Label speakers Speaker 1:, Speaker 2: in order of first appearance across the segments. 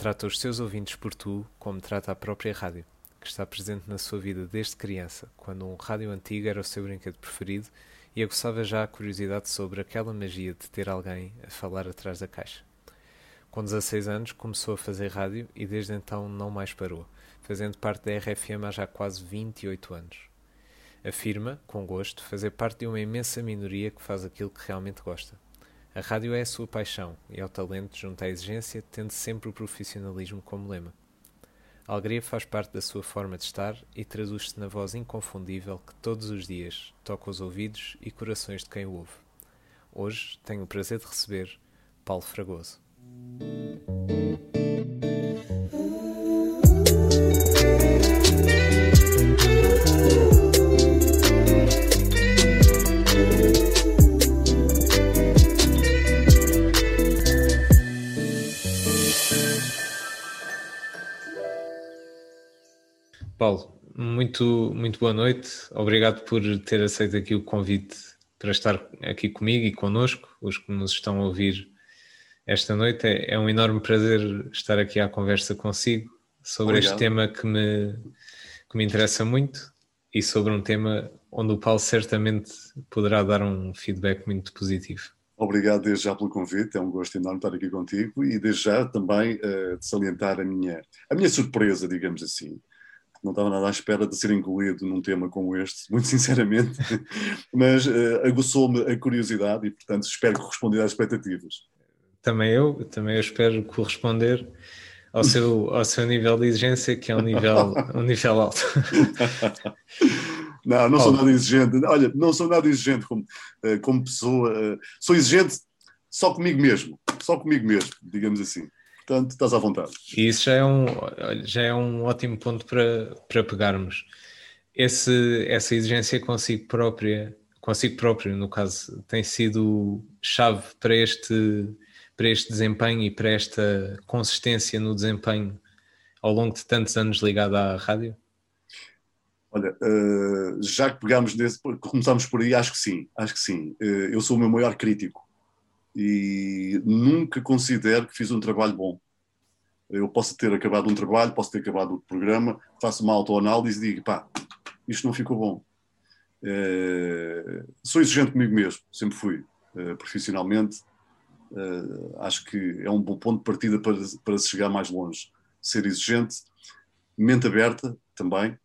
Speaker 1: trata os seus ouvintes por tu como trata a própria rádio, que está presente na sua vida desde criança, quando um rádio antigo era o seu brinquedo preferido e aguçava já a curiosidade sobre aquela magia de ter alguém a falar atrás da caixa. Com 16 anos começou a fazer rádio e desde então não mais parou, fazendo parte da RFM há já quase 28 anos. Afirma, com gosto, fazer parte de uma imensa minoria que faz aquilo que realmente gosta. A rádio é a sua paixão e ao talento junto à exigência, tendo sempre o profissionalismo como lema. A alegria faz parte da sua forma de estar e traduz-se na voz inconfundível que todos os dias toca os ouvidos e corações de quem o ouve. Hoje tenho o prazer de receber Paulo Fragoso. Paulo, muito, muito boa noite. Obrigado por ter aceito aqui o convite para estar aqui comigo e connosco, os que nos estão a ouvir esta noite. É, é um enorme prazer estar aqui à conversa consigo sobre Obrigado. este tema que me, que me interessa muito e sobre um tema onde o Paulo certamente poderá dar um feedback muito positivo.
Speaker 2: Obrigado desde já pelo convite, é um gosto enorme estar aqui contigo e desde já também uh, de salientar a minha, a minha surpresa, digamos assim, não estava nada à espera de ser incluído num tema como este, muito sinceramente, mas uh, aguçou-me a curiosidade e, portanto, espero corresponder às expectativas.
Speaker 1: Também eu, também eu espero corresponder ao seu, ao seu nível de exigência, que é um nível, um nível alto.
Speaker 2: Não, não sou nada exigente. Olha, não sou nada exigente como, eh, como pessoa. Eh, sou exigente só comigo mesmo, só comigo mesmo, digamos assim. Portanto, estás à vontade.
Speaker 1: E isso já é um, já é um ótimo ponto para, para pegarmos. Esse, essa exigência consigo própria, consigo próprio, no caso, tem sido chave para este, para este desempenho e para esta consistência no desempenho ao longo de tantos anos ligado à rádio?
Speaker 2: Olha, uh, já que pegámos nesse, começámos por aí, acho que sim, acho que sim. Uh, eu sou o meu maior crítico e nunca considero que fiz um trabalho bom. Eu posso ter acabado um trabalho, posso ter acabado o programa, faço uma autoanálise e digo, pá, isto não ficou bom. É, sou exigente comigo mesmo, sempre fui, é, profissionalmente. É, acho que é um bom ponto de partida para, para se chegar mais longe. Ser exigente, mente aberta também,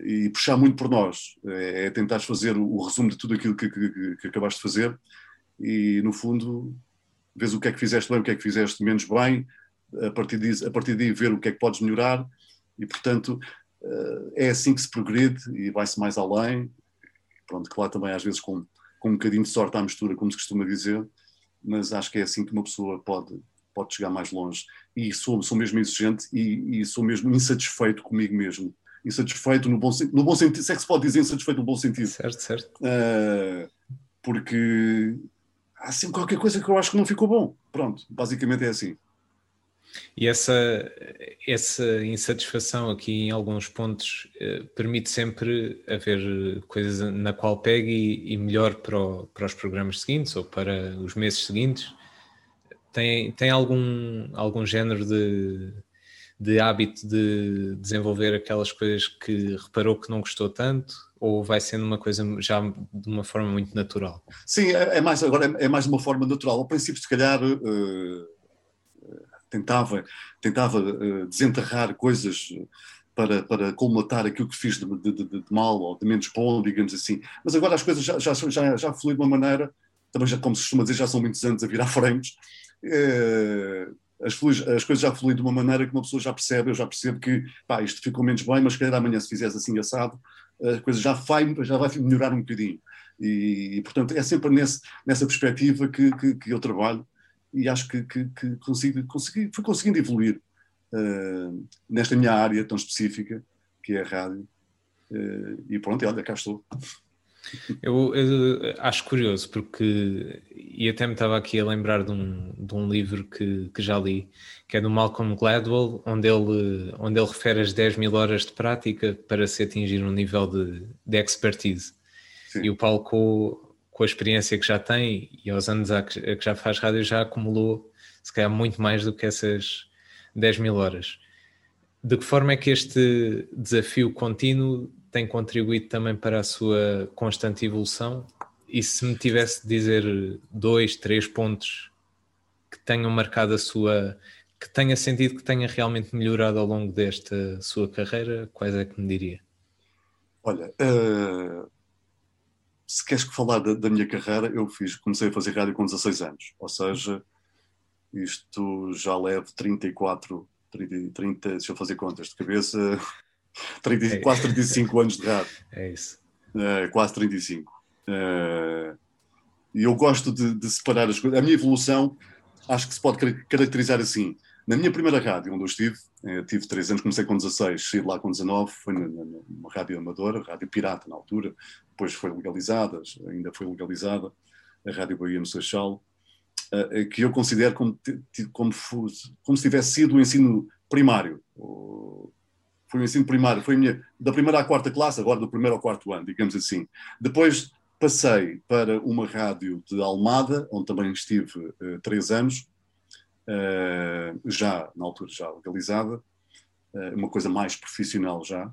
Speaker 2: e puxar muito por nós. É, é tentar fazer o, resumo de tudo aquilo que, que, que, acabaste de fazer e, no fundo, vês o que é que fizeste bem, o que é que fizeste menos bem, a partir, de, a partir daí ver o que é que podes melhorar e, portanto, uh, é assim que se progride e vai-se mais além. Pronto, claro, também às vezes com, com um bocadinho de sorte à mistura, como se costuma dizer, mas acho que é assim que uma pessoa pode, pode chegar mais longe. E sou, sou mesmo exigente e, e sou mesmo insatisfeito comigo mesmo. Insatisfeito no bom, no bom sentido, se é que se pode dizer insatisfeito no bom sentido.
Speaker 1: Certo, certo.
Speaker 2: Uh, porque há sempre qualquer coisa que eu acho que não ficou bom. Pronto, basicamente é assim.
Speaker 1: E essa, essa insatisfação aqui em alguns pontos eh, permite sempre haver coisas na qual pegue e, e melhor para, o, para os programas seguintes ou para os meses seguintes. Tem, tem algum, algum género de, de hábito de desenvolver aquelas coisas que reparou que não gostou tanto? Ou vai sendo uma coisa já de uma forma muito natural?
Speaker 2: Sim, é, é mais agora é, é, mais de uma forma natural. Ao princípio, se calhar uh, tentava tentava uh, desenterrar coisas para, para colmatar aquilo que fiz de, de, de, de, mal ou de menos bom, digamos assim. Mas agora as coisas já, já, já, já de uma maneira, também já, como se costuma dizer, já são muitos anos a virar frames. Uh, as, as, coisas já fluem de uma maneira que uma pessoa já percebe, eu já percebo que pá, isto ficou menos bem, mas se calhar amanhã se fizesse assim assado, a coisa já vai, já vai melhorar um bocadinho. E, e portanto é sempre nesse, nessa perspectiva que, que, que, eu trabalho e acho que, que, que consigo, consegui, fui conseguindo evoluir uh, nesta minha área tão específica, que é a rádio. Uh, e pronto, olha, cá estou.
Speaker 1: Eu, eu, acho curioso porque, e até me estava aqui a lembrar de um, de um livro que, que já li, que é do Malcolm Gladwell, onde ele, onde ele refere as 10 mil horas de prática para se atingir um nível de, de expertise. Sim. E o Paulo, com, com a experiência que já tem e aos anos a que, a que já faz rádio, já acumulou se calhar muito mais do que essas 10 mil horas. De que forma é que este desafio contínuo tem contribuído também para a sua constante evolução? E se me tivesse de dizer dois, três pontos que tenham marcado a sua, que tenha sentido que tenha realmente melhorado ao longo desta sua carreira, quais é que me diria?
Speaker 2: Olha, uh, se queres falar da, da, minha carreira, eu fiz, comecei a fazer rádio com 16 anos, ou seja, isto já levo 34 30, 30, deixa eu fazer contas de cabeça, 30, é. quase 35 anos de rádio.
Speaker 1: É isso.
Speaker 2: É, quase 35. É, e eu gosto de, de, separar as coisas. A minha evolução acho que se pode caracterizar assim. Na minha primeira rádio, onde eu estive, é, tive 3 anos, comecei com 16, saí de lá com 19, foi numa rádio amadora, rádio pirata na altura, depois foi legalizada, ainda foi legalizada, a Rádio Bahia no Seixal, uh, que eu considero como, como, como se tivesse sido o ensino primário. Foi o ensino primário, foi minha, da primeira à quarta classe, agora do primeiro ao quarto ano, digamos assim. Depois passei para uma rádio de Almada, onde também estive uh, três anos, uh, já na altura já legalizada, uh, uma coisa mais profissional já,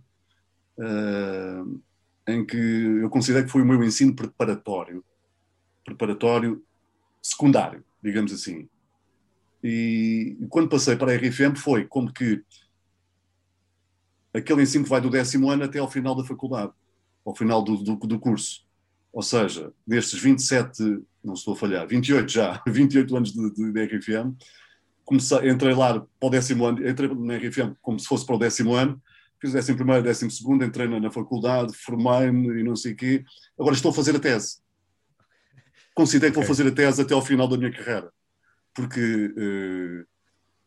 Speaker 2: em que eu considero que foi o meu ensino preparatório, preparatório secundário, digamos assim. E, quando passei para a RFM foi como que aquele ensino que vai do décimo ano até ao final da faculdade, ao final do, do, do curso. Ou seja, destes 27, não estou a falhar, 28 já, 28 anos de, de, de RFM, comecei, entrei lá para o décimo ano, entrei na RFM como se fosse para o décimo ano, fiz o décimo primeiro, décimo segundo, entrei na, na faculdade, formei-me e não sei o quê. Agora estou a fazer a tese considero que vou fazer a tese até ao final da minha carreira, porque uh,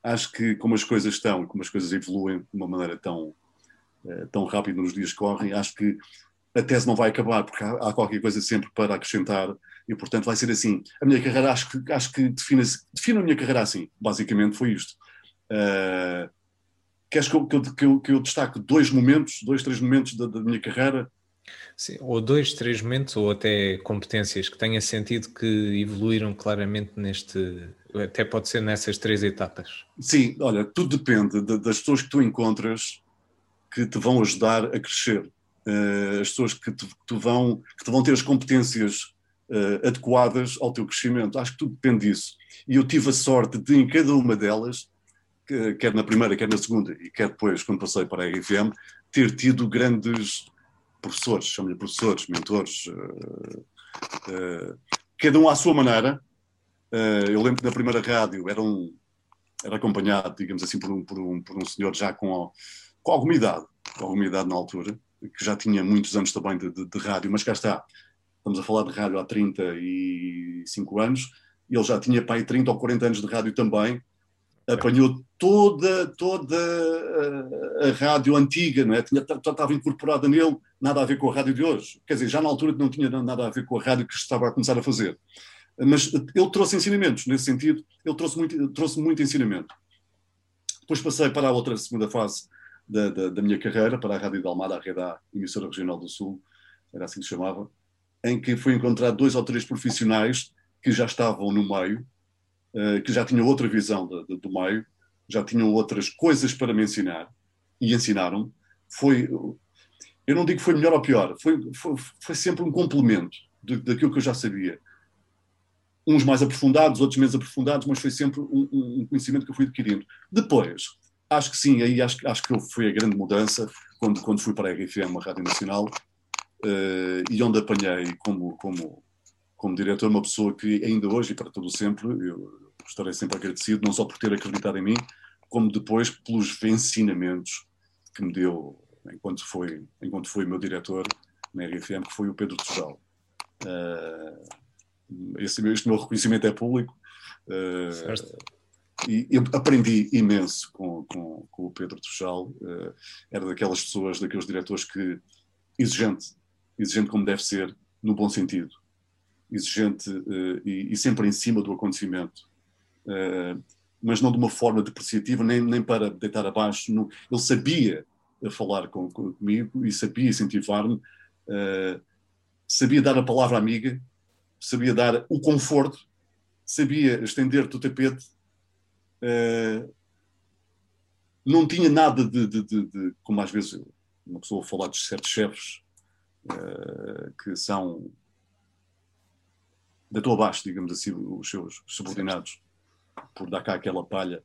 Speaker 2: acho que como as coisas estão, como as coisas evoluem de uma maneira tão, tão rápida nos dias que correm, acho que a tese não vai acabar, porque há, há, qualquer coisa sempre para acrescentar e, portanto, vai ser assim. A minha carreira, acho que, acho que define, define a minha carreira assim, basicamente foi isto. Uh, queres que eu, que, eu, que, eu, que eu destaque dois momentos, dois, três momentos da, da minha carreira
Speaker 1: Sim, ou dois, três momentos, ou até competências que tenha sentido que evoluíram claramente neste. Até pode ser nessas três etapas.
Speaker 2: Sim, olha, tudo depende de, das pessoas que tu encontras que te vão ajudar a crescer. Uh, as pessoas que te, te vão, que te vão ter as competências uh, adequadas ao teu crescimento. Acho que tudo depende disso. E eu tive a sorte de, em cada uma delas, que, quer na primeira, quer na segunda, e quer depois, quando passei para a RFM, ter tido grandes professores, chamo-lhe professores, mentores, uh, uh, cada um à sua maneira. Uh, eu lembro que na primeira rádio era, um, era acompanhado, digamos assim, por um, por um, por um senhor já com, com alguma idade, com alguma idade na altura, que já tinha muitos anos também de, de, de rádio, mas cá está, estamos a falar de rádio há 35 anos, ele já tinha pai 30 ou 40 anos de rádio também, apanhou toda, toda a, a rádio antiga, não é? Tinha, estava incorporada nele, nada a ver com a rádio de hoje. Quer dizer, já na altura não tinha nada a ver com a rádio que estava a começar a fazer. Mas ele trouxe ensinamentos, nesse sentido, ele trouxe muito, trouxe muito ensinamento. Depois passei para a outra segunda fase da, da, da minha carreira, para a Rádio de Almada, a Rede A, emissora regional do Sul, era assim que se chamava, em que fui encontrar dois ou três profissionais que já estavam no meio, uh, que já tinham outra visão de, de, do meio, já tinham outras coisas para me ensinar, e ensinaram. Foi, eu não digo que foi melhor ou pior, foi, foi, foi sempre um complemento daquilo que eu já sabia. Uns mais aprofundados, outros menos aprofundados, mas foi sempre um, um conhecimento que eu fui adquirindo. Depois, acho que sim, aí acho, acho que foi a grande mudança quando, quando fui para a RFM, a Rádio Nacional, uh, e onde apanhei como, como, como diretor uma pessoa que ainda hoje e para todo sempre, eu estarei sempre agradecido, não só por ter acreditado em mim, como depois pelos ensinamentos que me deu enquanto foi, enquanto foi meu diretor na RFM, que foi o Pedro Tujal. Uh, este meu reconhecimento é público. Uh, e eu aprendi imenso com, com, com o Pedro Tujal. Uh, era daquelas pessoas, daqueles diretores que exigente, exigente como deve ser, no bom sentido. Exigente e, e, sempre em cima do acontecimento. mas não de uma forma depreciativa, nem, nem para deitar abaixo. Ele sabia falar com, comigo e sabia incentivar-me, uh, sabia dar a palavra amiga, sabia dar o conforto, sabia estender-te o tapete uh, não tinha nada de, de, de, de, como às vezes uma pessoa falar de certos chefes uh, que são da tua abaixo, digamos assim, os seus subordinados, por dar cá aquela palha.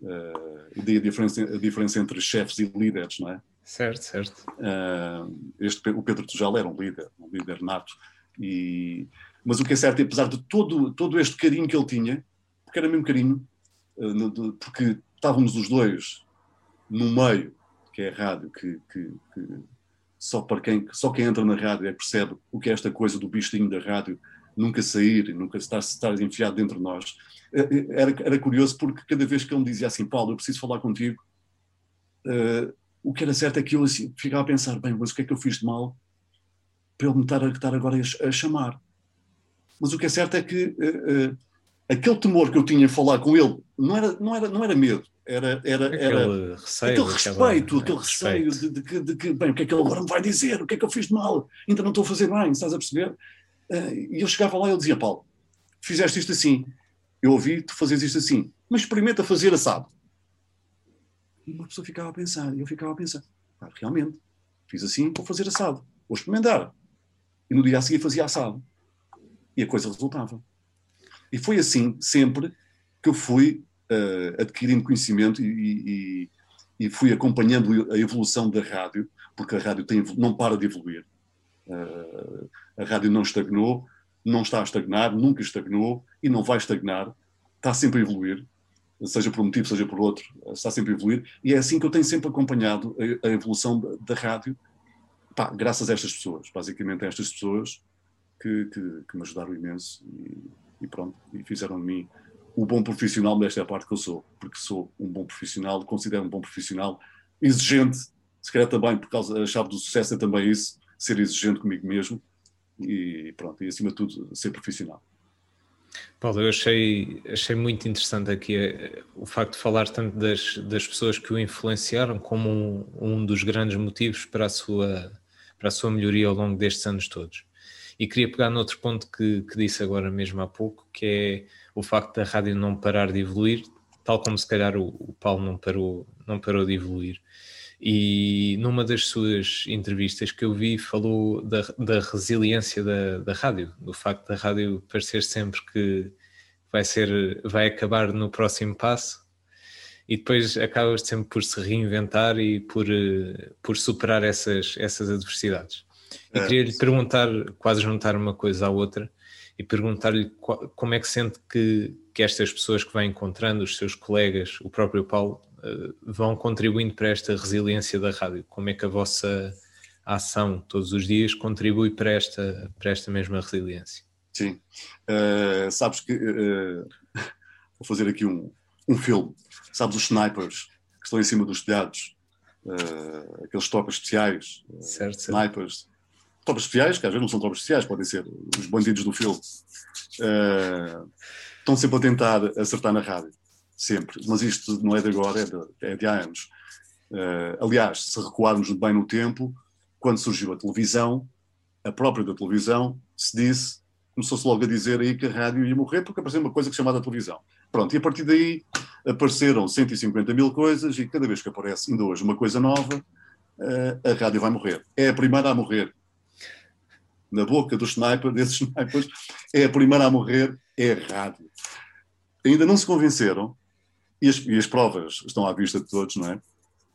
Speaker 2: Uh, e a diferença, a diferença entre chefes e líderes, não é?
Speaker 1: Certo, certo.
Speaker 2: Uh, este, o Pedro Tujal era um líder, um líder nato. E, mas o que é certo, é, apesar de todo, todo este carinho que ele tinha, porque era mesmo carinho, porque estávamos os dois no meio, que é a rádio, que, que, que, só, para quem, só quem entra na rádio é percebe o que é esta coisa do bichinho da rádio nunca sair, nunca estar, estar enfiado dentro de nós. É, é, era, era curioso porque cada vez que ele me dizia assim, Paulo, eu preciso falar contigo, uh, o que era certo é que eu assim, ficava a pensar, bem, mas o que é que eu fiz de mal para ele me estar, estar agora a, a, chamar? Mas o que é certo é que uh, uh, aquele temor que eu tinha em falar com ele não era, não era, não era medo, era, era,
Speaker 1: aquele
Speaker 2: era
Speaker 1: receio,
Speaker 2: aquele respeito, aquele receio de, de, de, de, que, bem, o que é que ele agora me vai dizer? O que é que eu fiz de mal? Ainda não estou a fazer bem, estás a perceber? Uh, e eu chegava lá e ele dizia, Paulo, fizeste isto assim, eu ouvi tu fazes isto assim, mas experimenta fazer assado. E uma pessoa ficava a pensar, e eu ficava a pensar, ah, realmente, fiz assim, vou fazer assado, vou experimentar. E no dia a seguir fazia assado. E a coisa resultava. E foi assim, sempre, que eu fui uh, adquirindo conhecimento e, e, e, fui acompanhando a evolução da rádio, porque a rádio tem, não para de evoluir. Uh, a rádio não estagnou, não está a estagnar, nunca estagnou e não vai estagnar, está sempre a evoluir seja por um motivo, seja por outro, está sempre a evoluir, e é assim que eu tenho sempre acompanhado a, a evolução da, rádio, pá, graças a estas pessoas, basicamente a estas pessoas que, que, que me ajudaram imenso e, e, pronto, e fizeram de mim o bom profissional desta parte que eu sou, porque sou um bom profissional, considero um bom profissional, exigente, se calhar também, por causa da chave do sucesso é também isso, ser exigente comigo mesmo, e pronto, e acima de tudo, ser profissional.
Speaker 1: Paulo, eu achei, achei muito interessante aqui eh, o facto de falar tanto das, das pessoas que o influenciaram como um, um dos grandes motivos para a, sua, para a sua melhoria ao longo destes anos todos. E queria pegar noutro ponto que, que disse agora mesmo há pouco, que é o facto da rádio não parar de evoluir, tal como se calhar o, o Paulo não parou, não parou de evoluir. E numa das suas entrevistas que eu vi, falou da, da resiliência da, da rádio, do facto da rádio parecer sempre que vai, ser, vai acabar no próximo passo e depois acaba sempre por se reinventar e por, por superar essas, essas adversidades. E é. queria lhe perguntar, quase juntar uma coisa à outra, e perguntar-lhe como é que sente que, que estas pessoas que vai encontrando, os seus colegas, o próprio Paulo, eh, vão contribuindo para esta resiliência da rádio? Como é que a vossa ação todos os dias contribui para esta, para esta mesma resiliência?
Speaker 2: Sim. Uh, sabes que. Uh, vou fazer aqui um, um filme. Sabes os snipers que estão em cima dos telhados? Uh, aqueles tropas especiais.
Speaker 1: Certo,
Speaker 2: certo. Tropas especiais, que às vezes não são tropas especiais, podem ser os bandidos do filme. estão sempre a tentar acertar na rádio sempre. Mas isto não é de agora, é de, é de há anos. Uh, aliás, se recuarmos bem no tempo, quando surgiu a televisão, a própria da televisão, se disse, começou-se logo a dizer aí que a rádio ia morrer porque apareceu uma coisa que chamada televisão. Pronto, e a partir daí apareceram 150 mil coisas e cada vez que aparece, ainda hoje, uma coisa nova, uh, a rádio vai morrer. É a primeira a morrer. Na boca do sniper, desses snipers, é a primeira a morrer, é a rádio. Ainda não se convenceram e as, e as provas estão à vista de todos, não é?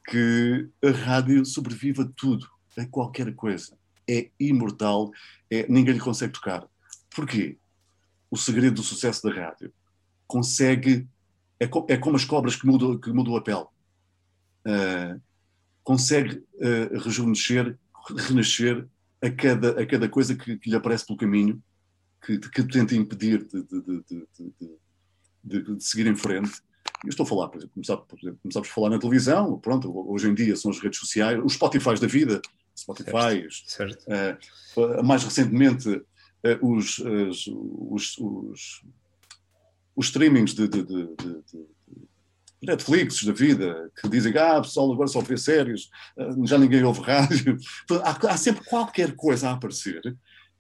Speaker 2: Que a rádio sobrevive a tudo, a qualquer coisa. É imortal, é, ninguém lhe consegue tocar. Porquê? O segredo do sucesso da rádio consegue. É, co, é como as cobras que mudam, que mudam a pele. Uh, consegue uh, rejuvenescer, renascer a cada, a cada coisa que, que lhe aparece pelo caminho, que, que tenta impedir de, de, de, de, seguir em frente. Eu estou a falar, por exemplo, começámos a falar na televisão, pronto, hoje em dia são as redes sociais, os Spotify da vida, Spotify,
Speaker 1: certo, certo.
Speaker 2: Uh, mais recentemente uh, os, os, os, os, os streamings de, de, de, de Netflix da vida, que dizem que ah, pessoal agora só vê séries, uh, já ninguém ouve rádio. Há, há, sempre qualquer coisa a aparecer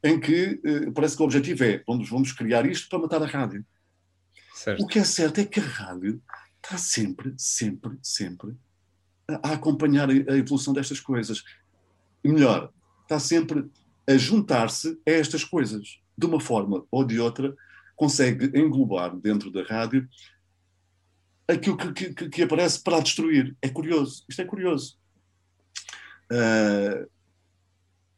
Speaker 2: em que parece que o objetivo é vamos, vamos criar isto para matar a rádio.
Speaker 1: Certo.
Speaker 2: O que é certo é que a rádio está sempre, sempre, sempre a, acompanhar a, a evolução destas coisas. E melhor, está sempre a juntar-se a estas coisas. De uma forma ou de outra, consegue englobar dentro da rádio aquilo que, que, que aparece para destruir. É curioso. Isto é curioso. Uh,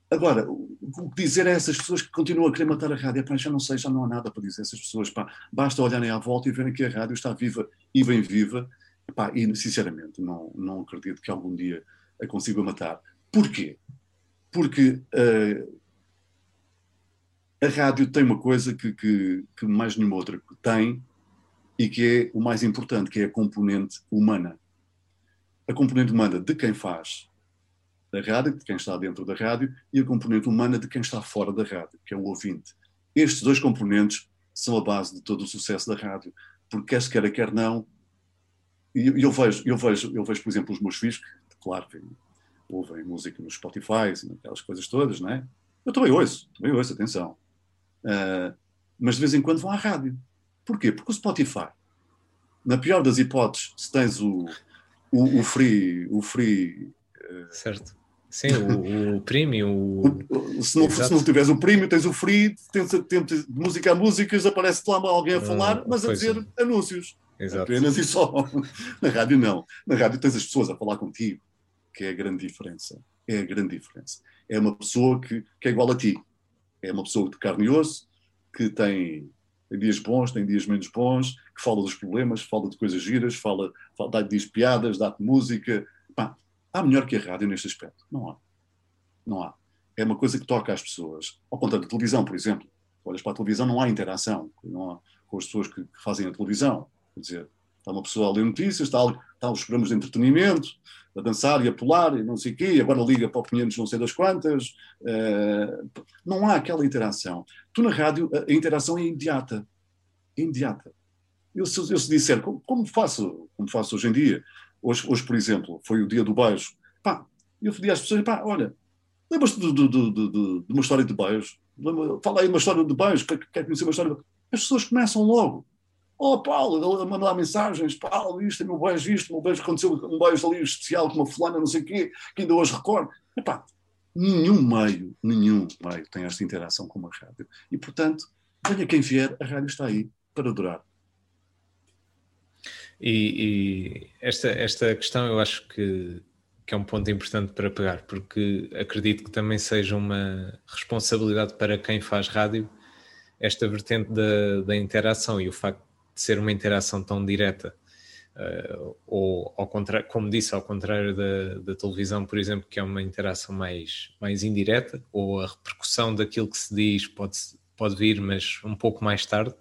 Speaker 2: agora, o que dizer a essas pessoas que continuam a querer matar a rádio? Pá, já não sei, já não há nada para dizer a essas pessoas. Pá, basta olharem à volta e verem que a rádio está viva e bem viva. Pá, e, sinceramente, não, não acredito que algum dia a consiga matar. Porquê? Porque uh, a rádio tem uma coisa que, que, que mais nenhuma outra tem e que é o mais importante, que é a componente humana. A componente humana de quem faz da rádio, de quem está dentro da rádio, e a componente humana de quem está fora da rádio, que é o ouvinte. Estes dois componentes são a base de todo o sucesso da rádio, porque quer se queira, quer não, e eu vejo, eu vejo, eu vejo, por exemplo, os meus filhos, que, claro, ouvem música no Spotify, assim, aquelas coisas todas, não é? Eu também ouço, também ouço, atenção. Uh, mas de vez em quando vão à rádio. Porquê? Porque o Spotify, na pior das hipóteses, se tens o, o, o free, o free
Speaker 1: uh, certo. Sim, o, o premium.
Speaker 2: O... Se, não, se não tiveres o premium, tens o free, tens, tens música a músicas, aparece lá alguém a ah, falar, mas a dizer é. anúncios. Exato. Apenas e só. Na rádio não. Na rádio tens as pessoas a falar contigo, que é a grande diferença. É a grande diferença. É uma pessoa que, que é igual a ti. É uma pessoa de carne e osso, que tem tem dias bons, tem dias menos bons, que fala dos problemas, fala de coisas giras, fala, fala diz piadas, dá-te música. Pá, há melhor que a rádio neste aspecto? Não há. Não há. É uma coisa que toca às pessoas. Ao contrário da televisão, por exemplo. Olhas para a televisão, não há interação não há, com as pessoas que, que fazem a televisão. Quer dizer, está uma pessoa a ler notícias, está, está os programas de entretenimento, a dançar e a pular e não sei o quê, agora liga para o 500 não sei das quantas. Uh, não há aquela interação. Tu na rádio, a, interação é imediata. É imediata. Eu, se, eu se disser, como, como, faço, como faço hoje em dia, hoje, hoje, por exemplo, foi o dia do beijo, pá, eu pedi às pessoas, pá, olha, lembras-te de, de, de, de, uma história de beijo? Fala aí uma história de beijo, quer, quer conhecer uma história de As pessoas começam logo. Oh, Paulo, ele mandar mensagens, Paulo, isto é meu beijo, isto, meu beijo aconteceu, um beijo ali especial com uma fulana, não sei o quê, que ainda hoje recordo. Epá, nenhum meio, nenhum meio tem esta interação com uma rádio. E, portanto, venha quem vier, a rádio está aí para durar.
Speaker 1: E, e esta, esta questão eu acho que, que é um ponto importante para pegar, porque acredito que também seja uma responsabilidade para quem faz rádio esta vertente da, da interação e o facto ser uma interação tão direta. Uh, ou ao contrário, como disse, ao contrário da, da, televisão, por exemplo, que é uma interação mais, mais indireta, ou a repercussão daquilo que se diz pode, pode vir, mas um pouco mais tarde.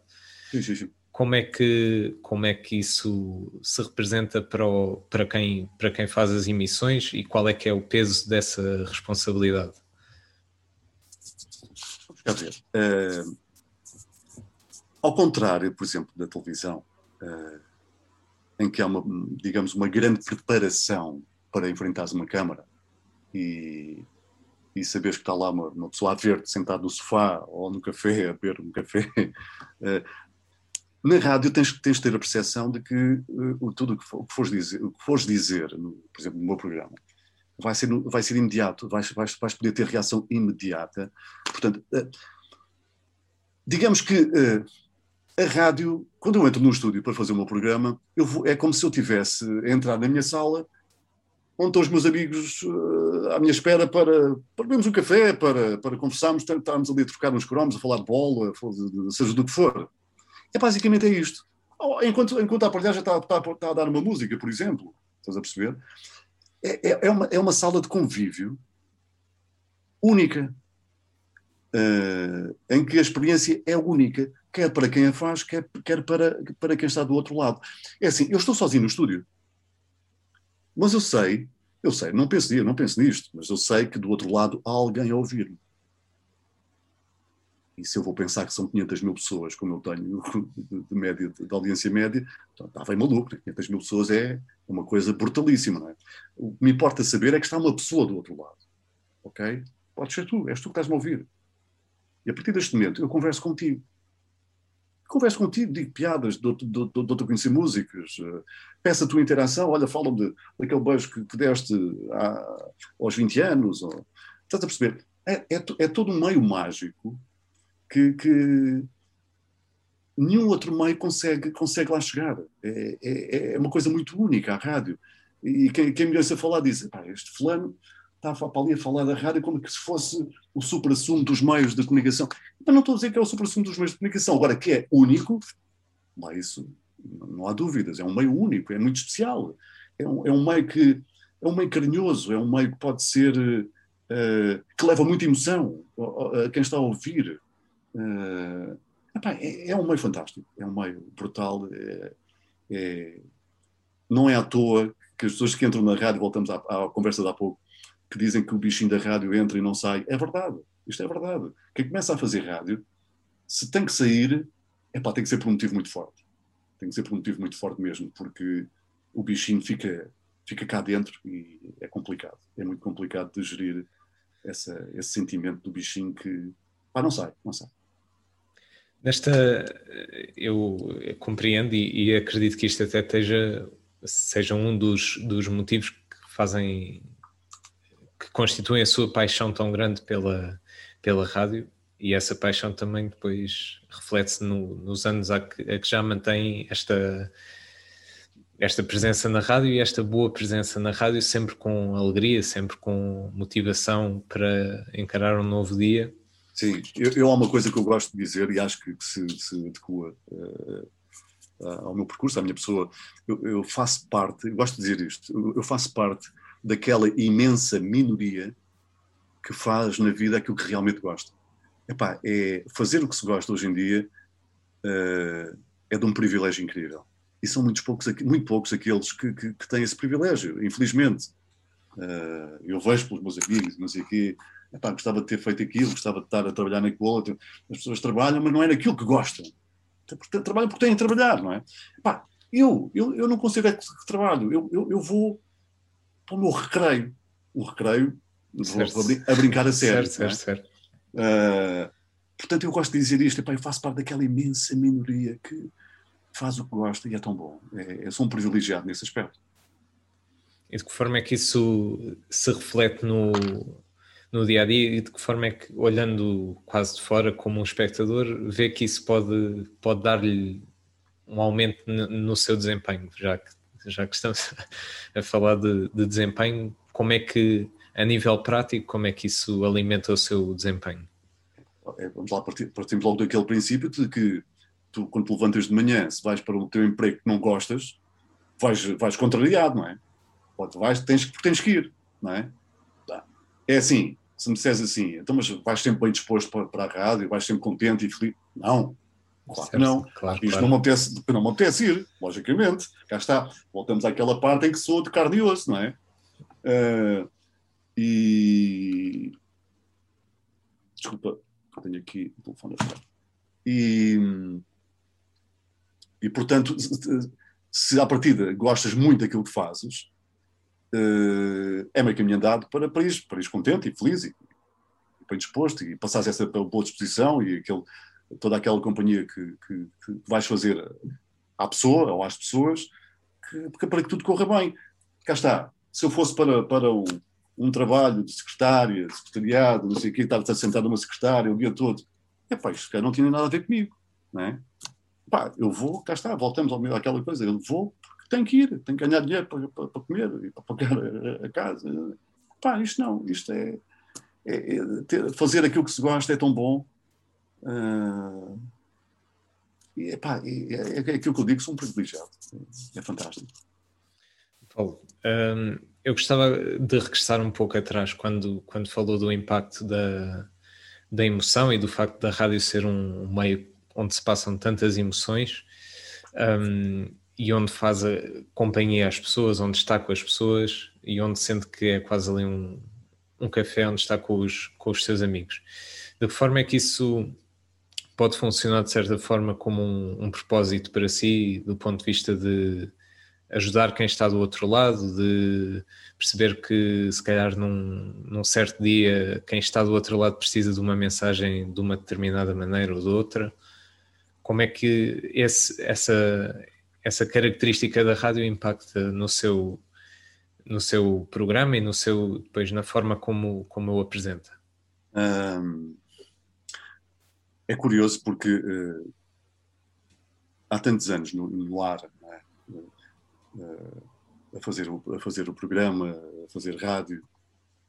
Speaker 2: Sim, sim, sim.
Speaker 1: Como é que, como é que isso se representa para, o, para, quem, para quem faz as emissões e qual é que é o peso dessa responsabilidade?
Speaker 2: Vamos ver. Uh ao contrário, por exemplo, da televisão, uh, em que há uma, digamos, uma grande preparação para enfrentar uma câmara e, e saberes que está lá uma, uma pessoa a ver-te sentado no sofá ou no café, a beber um café. Uh, na rádio tens, tens de ter a percepção de que uh, tudo o que, for, que fores dizer, o que fores dizer no, por exemplo, no meu programa, vai ser, vai ser imediato, vais, vais, vais poder ter reação imediata. Portanto, uh, digamos que uh, a rádio, quando eu entro no estúdio para fazer o meu programa, vou, é como se eu tivesse a entrar na minha sala, onde estão os meus amigos uh, à minha espera para, bebermos um café, para, para conversarmos, estarmos ali a trocar uns cromos, a falar de bola, seja do que for. É basicamente é isto. Enquanto, enquanto a já está, está, está, a dar uma música, por exemplo, estás a perceber? É, é, é, uma, é uma sala de convívio única, uh, em que a experiência é única quer para quem a faz, quer, quer para, para quem está do outro lado. É assim, eu estou sozinho no estúdio, mas eu sei, eu sei, não penso, não penso nisto, mas eu sei que do outro lado há alguém a ouvir-me. E se eu vou pensar que são 500 mil pessoas, como eu tenho de, média, de, audiência média, então está bem maluco, né? 500 mil pessoas é uma coisa brutalíssima, não é? O que me importa saber é que está uma pessoa do outro lado, ok? Pode ser tu, és tu que estás-me a ouvir. E a partir deste momento eu converso contigo converso contigo, digo piadas, dou-te dou, dou, dou a conhecer músicas, uh, peço a tua interação, olha, fala-me daquele beijo que, que deste há, aos 20 anos. Ou, estás a perceber? É, é, é, todo um meio mágico que, que, nenhum outro meio consegue, consegue lá chegar. É, é, é uma coisa muito única, a rádio. E quem, quem me ouça falar diz, este fulano está para ali a falar da rádio como que se fosse o supra-sumo dos meios de comunicação. Mas não estou a dizer que é o supra-sumo dos meios de comunicação. Agora, que é único, isso não há dúvidas, é um meio único, é muito especial. É um, é um meio que é um meio carinhoso, é um meio que pode ser uh, que leva muita emoção a, quem está a ouvir. Uh, epá, é, é, um meio fantástico, é um meio brutal. É, é, não é à toa que as pessoas que entram na rádio, voltamos à, à conversa de há pouco, que dizem que o bichinho da rádio entra e não sai. É verdade, isto é verdade. Quem começa a fazer rádio, se tem que sair, é pá, tem que ser por um motivo muito forte. Tem que ser por um motivo muito forte mesmo, porque o bichinho fica, fica cá dentro e é complicado. É muito complicado de gerir essa, esse sentimento do bichinho que, pá, não sai, não sai.
Speaker 1: Nesta, eu compreendo e, e acredito que isto até esteja, seja um dos, dos motivos que fazem que constituem a sua paixão tão grande pela, pela rádio e essa paixão também depois reflete-se no, nos anos a que, a que, já mantém esta, esta presença na rádio e esta boa presença na rádio, sempre com alegria, sempre com motivação para encarar um novo dia.
Speaker 2: Sim, eu, eu há uma coisa que eu gosto de dizer e acho que, que se, se adequa uh, ao meu percurso, à minha pessoa. Eu, eu faço parte, eu gosto de dizer isto, eu, eu faço parte daquela imensa minoria que faz na vida aquilo que realmente gosta. Epá, é fazer o que se gosta hoje em dia uh, é de um privilégio incrível. E são muitos poucos, muito poucos aqueles que, que, que têm esse privilégio, infelizmente. Uh, eu vejo pelos meus amigos, não sei o quê, epá, gostava de ter feito aquilo, gostava de estar a trabalhar naquilo outro. As pessoas trabalham, mas não é naquilo que gostam. Trabalham porque têm de trabalhar, não é? Epá, eu, eu, eu não considero que trabalho, eu, eu, eu vou para o meu recreio. O recreio, certo. a brincar a sério. Certo, certo, certo. Uh, portanto, eu gosto de dizer isto, epá, eu faço parte daquela imensa minoria que faz o que gosta e é tão bom. É, eu sou um privilegiado nesse aspecto.
Speaker 1: E de que forma é que isso se reflete no, no dia a dia e de que forma é que, olhando quase de fora como um espectador, vê que isso pode, pode dar-lhe um aumento no seu desempenho, já que já que estamos a falar de, de, desempenho, como é que, a nível prático, como é que isso alimenta o seu desempenho?
Speaker 2: Vamos lá, partimos logo daquele princípio de que tu, quando te levantas de manhã, se vais para o teu emprego que não gostas, vais, vais contrariado, não é? Ou vais, tens, tens que ir, não é? Tá. É assim, se me disseres assim, então, mas vais sempre bem disposto para, para a rádio, vais sempre contente e feliz. Não, Claro que não. Claro, Isto claro. Não, me apetece, não me apetece ir, logicamente. Cá está. Voltamos àquela parte em que sou de carne e osso, não é? Uh, e. Desculpa, tenho aqui o telefone a ficar. E. E, portanto, se à partida gostas muito daquilo que fazes, uh, é meio caminho andado para, para ir contente e feliz e, e bem disposto e passares essa boa disposição e aquele toda aquela companhia que, que, que vais fazer à pessoa ou às pessoas, que, para que tudo corra bem. Cá está. Se eu fosse para, para um, um trabalho de secretária, secretariado, não sei o quê, estar sentado numa secretária o dia todo, é pá, isto não tinha nada a ver comigo, não é? Pá, eu vou, cá está, voltamos ao, àquela coisa, eu vou porque tenho que ir, tenho que ganhar dinheiro para, para, para comer e para pagar a, a, casa. Pá, isto não, isto é, é, é ter, fazer aquilo que se gosta é tão bom, Uh, e, epá, é, é, aquilo que eu digo, sou um privilegiado. É fantástico.
Speaker 1: Paulo, um, eu gostava de regressar um pouco atrás quando, quando falou do impacto da, da emoção e do facto da rádio ser um meio onde se passam tantas emoções um, e onde faz companhia às pessoas, onde está com as pessoas e onde sente que é quase ali um, um café onde está com os, com os seus amigos. De que forma é que isso pode funcionar de certa forma como um, um, propósito para si, do ponto de vista de ajudar quem está do outro lado, de perceber que se calhar num, num certo dia quem está do outro lado precisa de uma mensagem de uma determinada maneira ou de outra. como é que esse, essa, essa característica da rádio impacta no seu, no seu programa e no seu, depois na forma como, como o apresenta? Um,
Speaker 2: é curioso porque uh, há tantos anos no, no ar, uh, a, fazer o, a fazer o programa, a fazer rádio,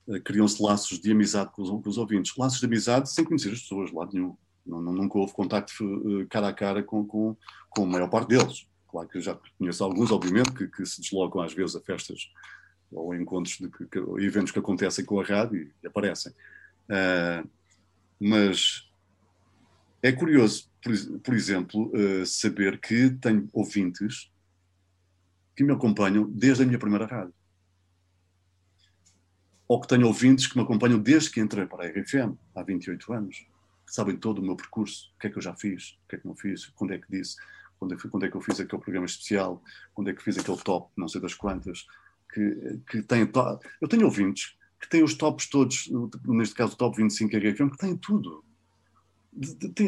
Speaker 2: uh, criam-se laços de amizade com os, com os, ouvintes. Laços de amizade sem conhecer as pessoas, lá nenhum. Não, nunca houve contacto cara a cara com, com, com a maior parte deles. Claro que eu já conheço alguns, obviamente, que, que se deslocam às vezes a festas ou encontros de que, que, eventos que acontecem com a rádio e aparecem. Uh, mas é curioso, por, por exemplo, uh, saber que tenho ouvintes que me acompanham desde a minha primeira rádio. Ou que tenho ouvintes que me acompanham desde que entrei para a RFM, há 28 anos, que sabem todo o meu percurso, o que é que eu já fiz, o que é que não fiz, quando é que disse, quando é, quando é que eu fiz aquele programa especial, quando é que fiz aquele top, não sei das quantas, que, que têm. Eu tenho ouvintes que têm os tops todos, neste caso o top 25 RFM, que têm tudo. Tem,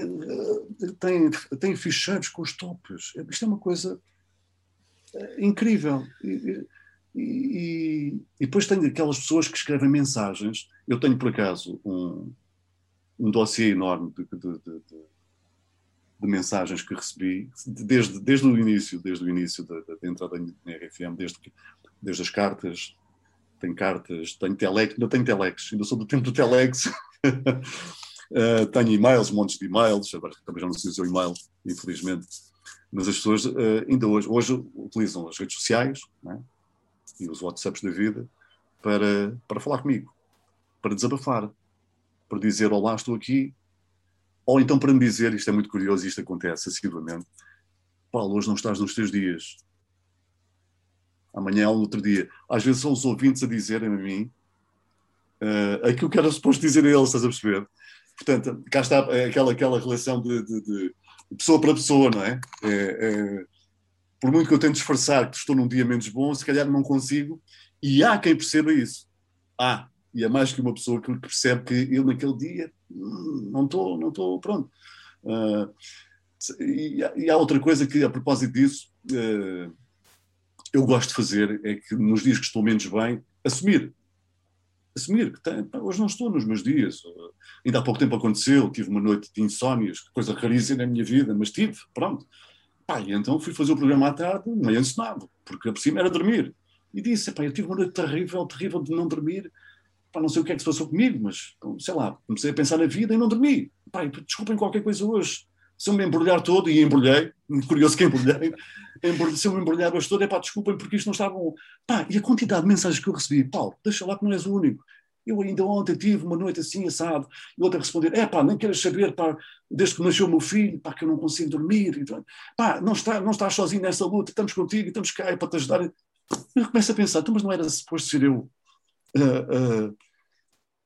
Speaker 2: tem, tem ficheiros com os tops. Isto é uma coisa eh, incrível. E, e, e, depois tenho aquelas pessoas que escrevem mensagens. Eu tenho, por acaso, um, um dossiê enorme de, de, de, de, mensagens que recebi desde, desde o início, desde o início da, da entrada na RFM, desde que desde as cartas, tenho cartas, tenho telex, ainda tenho telex, ainda sou do tempo do telex. uh, tenho e-mails, montes de e-mails, agora também já não se usa o e-mail, infelizmente. Mas as pessoas uh, ainda hoje, hoje utilizam as redes sociais né? e os WhatsApps da vida para, para falar comigo, para desabafar, para dizer olá, estou aqui, ou então para me dizer, isto é muito curioso, isto acontece assiduamente, Paulo, hoje não estás nos teus dias, amanhã ou no outro dia. Às vezes são os ouvintes a dizerem a mim uh, aquilo que era suposto dizer a eles, estás a perceber? Portanto, cá está aquela, aquela relação de, de, de pessoa para pessoa, não é? É, é? Por muito que eu tente disfarçar que estou num dia menos bom, se calhar não consigo, e há quem perceba isso. Há, e é mais que uma pessoa que percebe que eu naquele dia hum, não estou, não estou pronto. Uh, e, e, há outra coisa que, a propósito disso, uh, eu gosto de fazer é que nos dias que estou menos bem, assumir. Assumir que tem, hoje não estou nos meus dias. Ainda há pouco tempo aconteceu, tive uma noite de insónias, coisa raríssima na minha vida, mas tive, pronto. Pá, e então fui fazer o programa à tarde, meio ensinado, porque por cima era dormir. E disse, pá, eu tive uma noite terrível, terrível de não dormir, pá, não sei o que é que se passou comigo, mas, sei lá, comecei a pensar na vida e não dormi. Pá, desculpem qualquer coisa hoje se eu me embrulhar todo, e embrulhei, curioso que embrulhei, se eu me embrulhar hoje todo, é pá, desculpem porque isto não está bom. Pá, e a quantidade de mensagens que eu recebi, Paulo, deixa lá que não és o único. Eu ainda ontem tive uma noite assim, assado, e outra responder, é pá, nem queres saber, pá, desde que nasceu o meu filho, pá, que eu não consigo dormir, e, pá, não, está, não estás sozinho nessa luta, estamos contigo, estamos cá é para te ajudar. Eu começo a pensar, então, mas não era suposto ser eu uh, uh,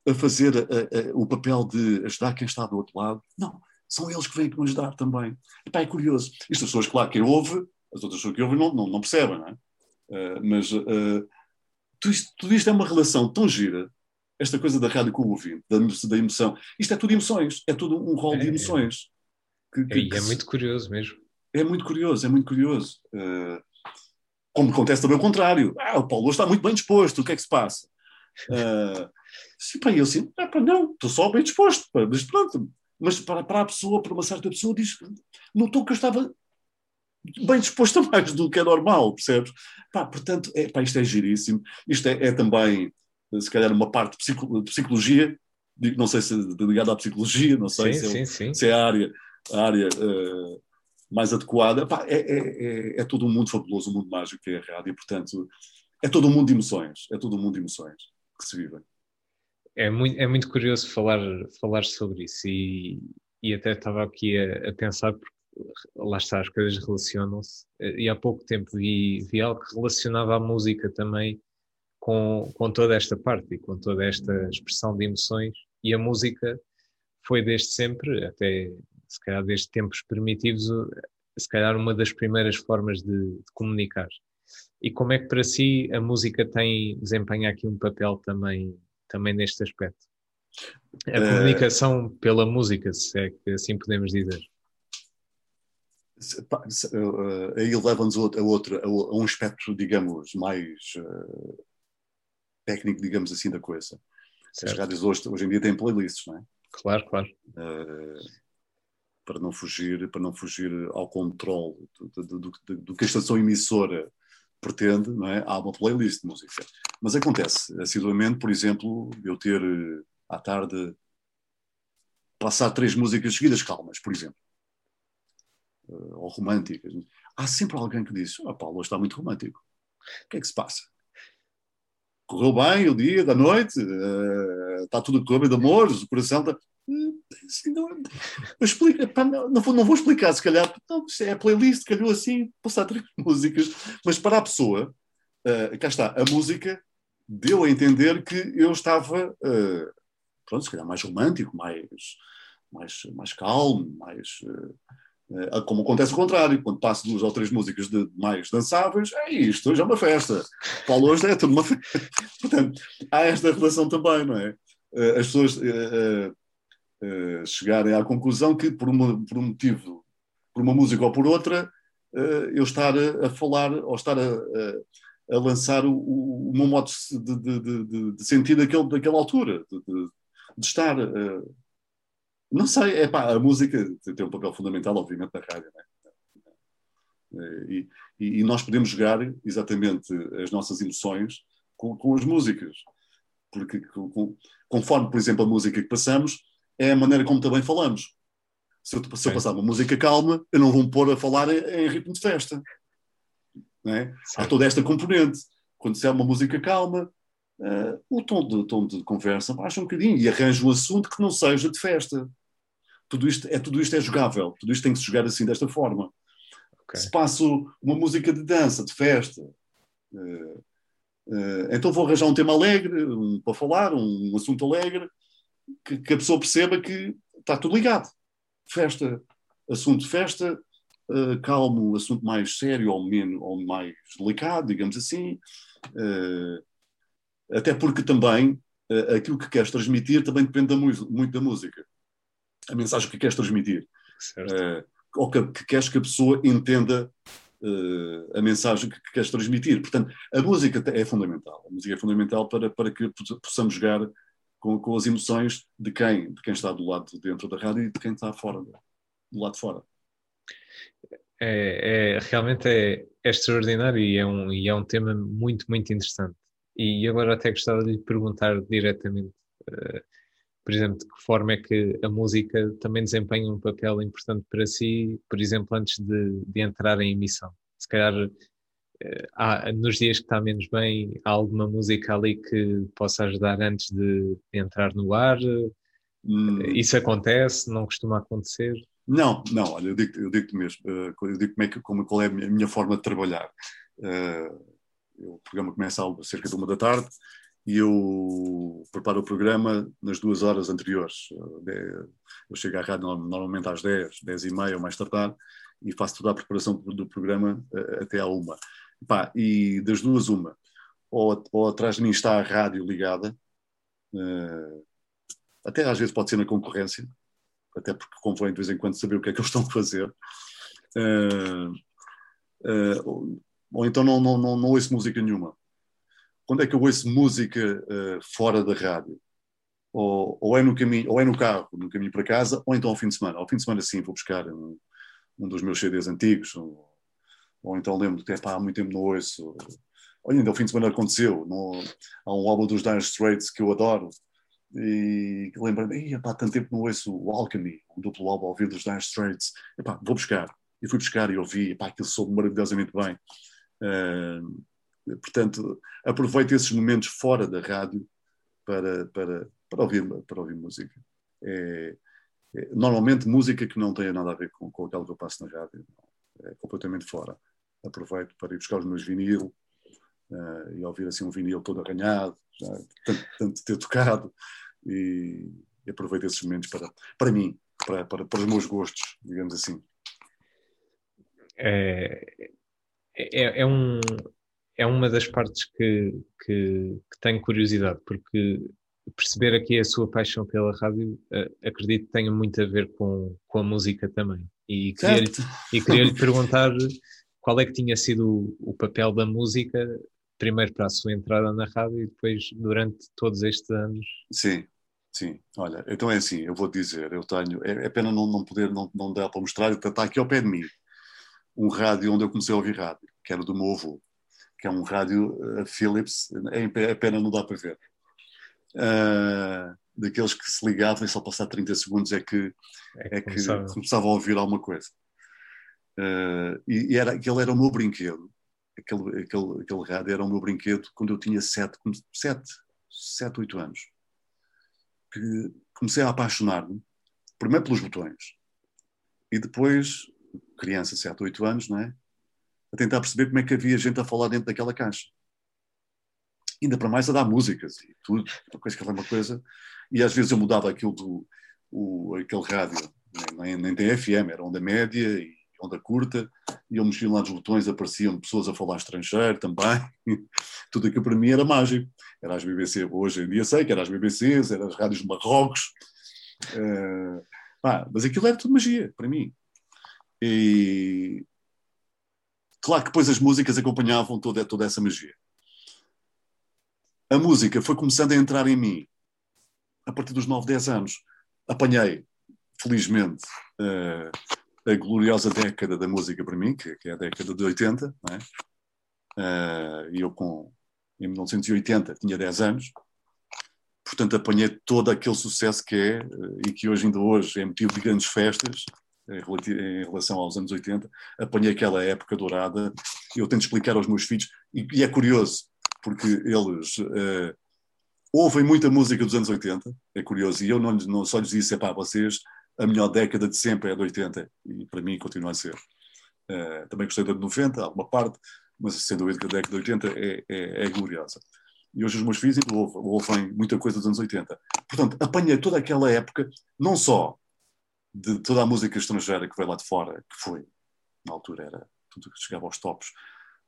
Speaker 2: a fazer uh, o papel de ajudar quem está do outro lado? Não, são eles que vêm me ajudar também. Epá, é curioso. Isto as pessoas, claro, que ouve, as outras pessoas que ouvem não, não, não percebem, não é? Uh, mas uh, tudo, isto, tudo, isto, é uma relação tão gira, esta coisa da rádio com o ouvinte, da, da emoção. Isto é tudo emoções, é tudo um rol é, de emoções.
Speaker 1: Que, que, é, é muito curioso mesmo.
Speaker 2: É muito curioso, é muito curioso. Uh, como acontece também o contrário. Ah, o Paulo está muito bem disposto, o que é que se passa? Uh, sim, pá, eu assim, ah, pá, não, estou só bem disposto, pá, mas pronto, mas para, para a pessoa, para uma certa pessoa, diz, notou que eu estava bem disposto a mais do que é normal, percebes? Pá, portanto, é, pá, isto é giríssimo. Isto é, é também, se calhar, uma parte de, psico, de psicologia, não sei se é ligada à psicologia, não sei sim, se, é, sim, se, é, a área, a área uh, mais adequada. Pá, é, é, é, é, todo um mundo fabuloso, um mundo mágico que é a rádio, e, portanto, é todo um mundo de emoções, é todo um mundo de emoções que se vivem
Speaker 1: é muito, é muito curioso falar, falar sobre isso e, e até estava aqui a, a pensar, porque lá está, as coisas relacionam-se. E há pouco tempo vi, vi algo que relacionava a música também com, com toda esta parte e com toda esta expressão de emoções. E a música foi desde sempre, até se calhar desde tempos primitivos, se calhar uma das primeiras formas de, de comunicar. E como é que para si a música tem desempenha aqui um papel também também neste aspecto. A comunicação uh, pela música, se é que assim podemos dizer.
Speaker 2: Uh, aí leva-nos a, outra, a, um aspecto, digamos, mais uh, técnico, digamos assim, da coisa. Certo. As rádios hoje, hoje em dia têm playlists, não é?
Speaker 1: Claro, claro.
Speaker 2: Uh, para não fugir, para não fugir ao controle do, do, do, do, que a estação emissora pretende, não é? Há uma playlist de música. Mas acontece, assiduamente, por exemplo, eu ter à tarde passar três músicas seguidas calmas, por exemplo uh, ou românticas. Há sempre alguém que diz: oh, Paulo, hoje está muito romântico. O que é que se passa? Correu bem o dia, da noite, uh, está tudo a de amores, o coração está. Uh, não, explica, pá, não, não, vou, não, vou, explicar, se calhar, não, é a playlist, calhou assim, passar três músicas, mas para a pessoa, uh, cá está, a música deu a entender que eu estava, uh, pronto, se calhar mais romântico, mais, mais, mais calmo, mais, uh, como acontece o contrário, quando passo duas ou três músicas de mais dançáveis, é isto, hoje é uma festa. Paulo hoje é tudo uma festa. Portanto, há esta relação também, não é? As pessoas uh, uh, chegarem à conclusão que por, uma, por um motivo, por uma música ou por outra, uh, eu estar a, a, falar ou estar a, a, a lançar o, o, o, meu modo de, de, de, de sentir daquele, daquela altura, de, estar não sei, é pá, a música tem um papel fundamental, obviamente, na rádio, né? E, e, nós podemos jogar exatamente as nossas emoções com, com as músicas. Porque, com, conforme, por exemplo, a música que passamos, é a maneira como também falamos. Se eu, se eu passar uma música calma, eu não vou me pôr a falar em, em ritmo de festa. É? Há toda esta componente. Quando se é uma música calma, uh, o tom de, tom de conversa baixa um bocadinho e arranja um assunto que não seja de festa tudo isto é, tudo isto é jogável, tudo isto tem que se jogar assim desta forma. Okay. Se passo uma música de dança, de festa, uh, uh, então vou arranjar um tema alegre um, para falar, um, um assunto alegre, que, que, a pessoa perceba que está tudo ligado. Festa, assunto de festa, uh, calmo, assunto mais sério ou, menos, ou mais delicado, digamos assim. até porque também aquilo que queres transmitir também depende da muito da música a mensagem que queres transmitir. Uh, ou que, que, queres que a pessoa entenda uh, a mensagem que, que, queres transmitir. Portanto, a música é fundamental. A música é fundamental para, para que possamos jogar com, com as emoções de quem, de quem está do lado dentro da rádio e de quem está fora, do lado de fora.
Speaker 1: É, é realmente é, é, extraordinário e é, um, e é um tema muito, muito interessante. E agora até gostava de lhe perguntar diretamente. Uh, por exemplo, de que forma é que a música também desempenha um papel importante para si, por exemplo, antes de, de entrar em emissão. Se calhar eh, há, nos dias que está menos bem, há alguma música ali que possa ajudar antes de entrar no ar? Hum. Isso acontece? Não costuma acontecer?
Speaker 2: Não, não, olha, eu digo-te eu digo mesmo, eh, eu digo como é que, como, qual é a minha, forma de trabalhar. Uh, o programa começa a cerca de uma da tarde, e eu preparo o programa nas duas horas anteriores. Eu chego à rádio normalmente às 10, 10 e meia ou mais tardar e faço toda a preparação do programa eh, até à uma. Pá, e das duas, uma. Ou, ou, atrás de mim está a rádio ligada, uh, até às vezes pode ser na concorrência, até porque convém de vez em quando saber o que é que eles estão a fazer. Uh, uh, ou então não, não, não, não ouço música nenhuma quando é que eu ouço música fora da rádio? Ou, ou, é no caminho, ou é no carro, no caminho para casa, ou então ao fim de semana. Ao fim de semana, sim, vou buscar um, um dos meus CDs antigos, ou, ou então lembro que há muito tempo não ouço. Olha, ainda ao fim de semana aconteceu. No, há um álbum dos Dire Straits que eu adoro. E lembro-me, há tanto tempo não ouço o Alchemy, um duplo álbum ao vivo dos Dire Straits. Vou buscar. E fui buscar e ouvi, epá, aquilo soube maravilhosamente bem. Uh, Portanto, aproveito esses momentos fora da rádio para, para, para, ouvir, para ouvir música. É, é, normalmente, música que não tenha nada a ver com, com aquilo que eu passo na rádio, é completamente fora. Aproveito para ir buscar os meus vinil uh, e ouvir assim um vinil todo arranhado, já, tanto, tanto ter tocado, e, e aproveito esses momentos para, para mim, para, para, para os meus gostos, digamos assim.
Speaker 1: É, é, é, um, é uma das partes que, que, que, tenho curiosidade, porque perceber aqui a sua paixão pela rádio, uh, acredito que tenha muito a ver com, com a música também. E queria-lhe queria perguntar qual é que tinha sido o, papel da música, primeiro para a sua entrada na rádio e depois durante todos estes anos.
Speaker 2: Sim, sim. Olha, então é assim, eu vou dizer, eu tenho, é, é pena não, não poder, não, não dar para mostrar, está aqui ao pé de mim, um rádio onde eu comecei a ouvir rádio, que era do meu avô, que é um rádio uh, Philips, é, é pena não dá para ver. Uh, daqueles que se ligavam e só passar 30 segundos é que, é que, é que começava. começava. a ouvir alguma coisa. Uh, e, era, aquele era o meu brinquedo. Aquele, aquele, aquele rádio era o meu brinquedo quando eu tinha 7, 7, 7 8 anos. Que comecei a apaixonar-me, primeiro pelos botões, e depois, criança, 7, 8 anos, não é? A tentar perceber como é que havia gente a falar dentro daquela caixa ainda para mais a dar músicas e tudo, uma coisa que era uma coisa, e às vezes eu mudava aquilo do o, aquele rádio, nem, nem tem FM, era onda média e onda curta, e eu mexia lá nos botões, apareciam pessoas a falar estrangeiro também, tudo aquilo para mim era mágico, era as BBC, hoje em dia sei que era as BBCs, eram as rádios de Marrocos, uh, mas aquilo era tudo magia para mim. E claro que depois as músicas acompanhavam toda, toda essa magia. A música foi começando a entrar em mim. A partir dos 9, 10 anos. Apanhei, felizmente, uh, a gloriosa década da música para mim, que, que é a década de 80, é? uh, e eu com, em 1980 tinha 10 anos, portanto apanhei todo aquele sucesso que é, uh, e que hoje ainda hoje é motivo de grandes festas, em relação aos anos 80, apanhei aquela época dourada, eu tento explicar aos meus filhos, e, e é curioso, porque eles uh, ouvem muita música dos anos 80, é curioso, e eu não, não só lhes disse, é pá, vocês, a melhor década de sempre é a de 80, e para mim continua a ser. Uh, também gostei da de 90, alguma parte, mas sem dúvida que a década de 80 é, é, é gloriosa. E hoje os meus filhos ouvem muita coisa dos anos 80. Portanto, apanhei toda aquela época, não só de toda a música estrangeira que veio lá de fora, que foi, na altura era tudo que chegava aos tops,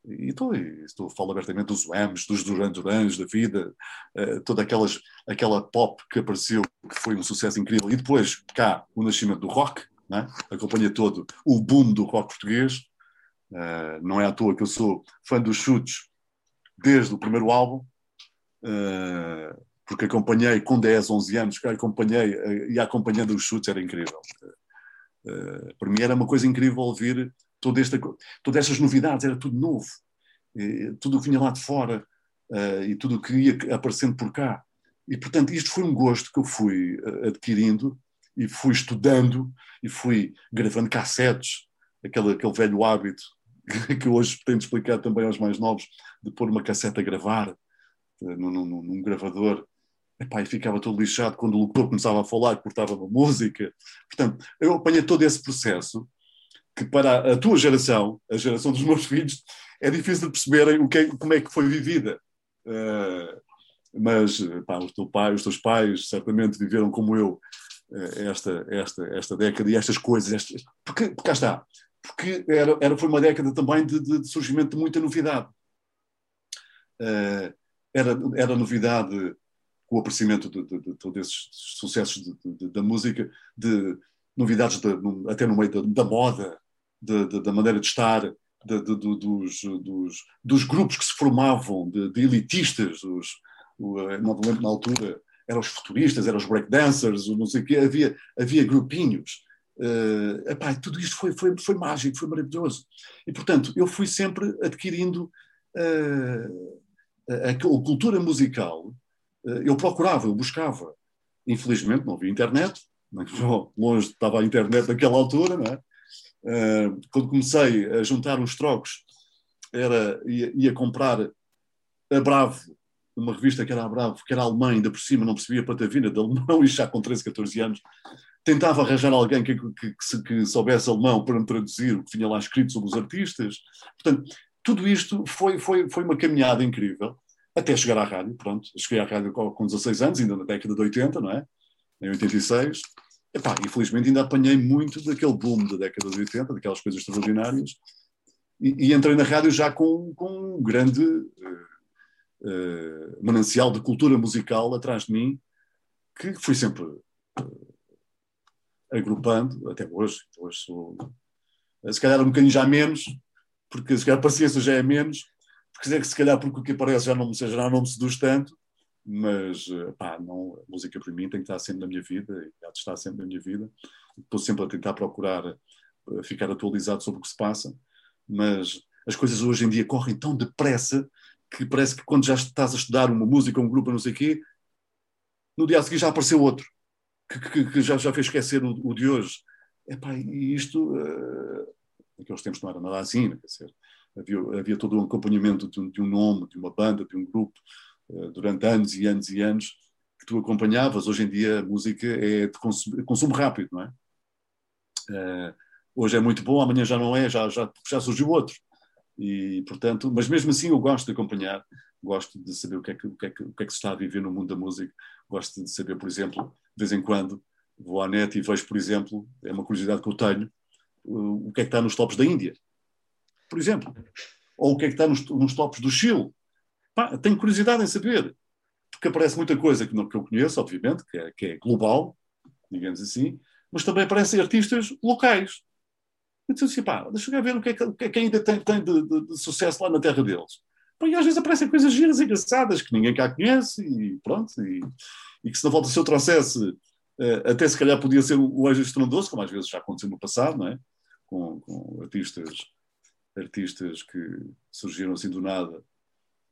Speaker 2: e estou, estou falo abertamente dos Whams, dos Duran Durans da vida, uh, toda aquelas, aquela pop que apareceu, que foi um sucesso incrível, e depois cá o nascimento do rock, né? acompanha todo o boom do rock português. Uh, não é à toa que eu sou fã dos chutes desde o primeiro álbum, uh, porque acompanhei com 10, 11 anos, acompanhei e acompanhando os chutes era incrível. para mim era uma coisa incrível ouvir toda esta, todas estas novidades, era tudo novo. E, tudo o que vinha lá de fora uh, e tudo o que ia aparecendo por cá. E, portanto, isto foi um gosto que eu fui uh, adquirindo e fui estudando e fui gravando cassetes, aquele, aquele velho hábito que hoje tento explicar também aos mais novos, de pôr uma cassete a gravar num, num, num gravador. Epá, e ficava todo lixado quando o locutor começava a falar, cortava uma música. Portanto, eu apanhei todo esse processo que para a tua geração, a geração dos meus filhos, é difícil de perceberem o que é, como é que foi vivida. Uh, mas pá, o teu pai, os teus pais certamente viveram como eu uh, esta, esta, esta década e estas coisas. Estas, porque, porque cá está. Porque era, era, foi uma década também de, de, surgimento de muita novidade. Uh, era, era novidade o aparecimento de, de, de todos esses sucessos da música, de novidades de, até no meio da, da moda, de, de, da maneira de estar, dos, dos, dos, grupos que se formavam, de, elitistas, os, me lembro na altura, eram os futuristas, eram os breakdancers, não sei o quê, havia, havia grupinhos. Uh, epá, tudo isto foi, foi, foi mágico, foi maravilhoso. E, portanto, eu fui sempre adquirindo uh, a, a, cultura musical. Uh, eu procurava, eu buscava. Infelizmente não havia internet, longe estava a internet naquela altura, não é? Uh, quando comecei a juntar uns trocos, era, ia, ia, comprar a Bravo, uma revista que era a Bravo, que era alemã, ainda por cima não percebia patavina de alemão, e já com 13, 14 anos, tentava arranjar alguém que, que, que, que soubesse alemão para me traduzir o que tinha lá escrito sobre os artistas. Portanto, tudo isto foi, foi, foi uma caminhada incrível, até chegar à rádio, pronto, cheguei à rádio com 16 anos, ainda na década de 80, não é? em 86. Epá, infelizmente ainda apanhei muito daquele boom da década de 80, daquelas coisas extraordinárias, e, e entrei na rádio já com, com um grande uh, uh, manancial de cultura musical atrás de mim, que fui sempre uh, agrupando, até hoje, hoje sou, se calhar um bocadinho já menos, porque se calhar a paciência já é menos, porque se calhar porque o que aparece já não, já não me seduz tanto, mas pá, não, a música para mim tem que estar sempre na minha vida, e há de estar sempre na minha vida. Estou sempre a tentar procurar eh, ficar atualizado sobre o que se passa, mas as coisas hoje em dia correm tão depressa que parece que quando já estás a estudar uma música, um grupo, não sei o quê, no dia a seguir já apareceu outro, que, que, que já, já fez esquecer o, o de hoje. E isto, uh, naqueles tempos não era nada assim, quer dizer, havia, havia todo um acompanhamento de um, de um nome, de uma banda, de um grupo, durante anos e anos e anos, que tu acompanhavas. Hoje em dia a música é de consumo, consumo rápido, não é? Uh, hoje é muito bom, amanhã já não é, já, já, já surgiu outro. E, portanto, mas mesmo assim eu gosto de acompanhar, gosto de saber o que, é que, o, que é que, o que é que se está a viver no mundo da música, gosto de saber, por exemplo, de vez em quando vou à net e vejo, por exemplo, é uma curiosidade que eu tenho, o que é que está nos tops da Índia, por exemplo, ou o que é que está nos, nos tops do Chile. Pá, tenho curiosidade em saber, porque aparece muita coisa que, não, que eu conheço, obviamente, que é, que é global, digamos assim, mas também aparecem artistas locais. Eu disse assim, pá, deixa eu ver o que é que, é que ainda tem, tem de, de, de, sucesso lá na terra deles. Pá, e às vezes aparecem coisas giras e engraçadas que ninguém cá conhece e pronto. E, e que se na volta se eu trouxesse, uh, até se calhar podia ser o, o Anjo Estrondoso, como às vezes já aconteceu no passado, não é? Com, com artistas, artistas que surgiram assim do nada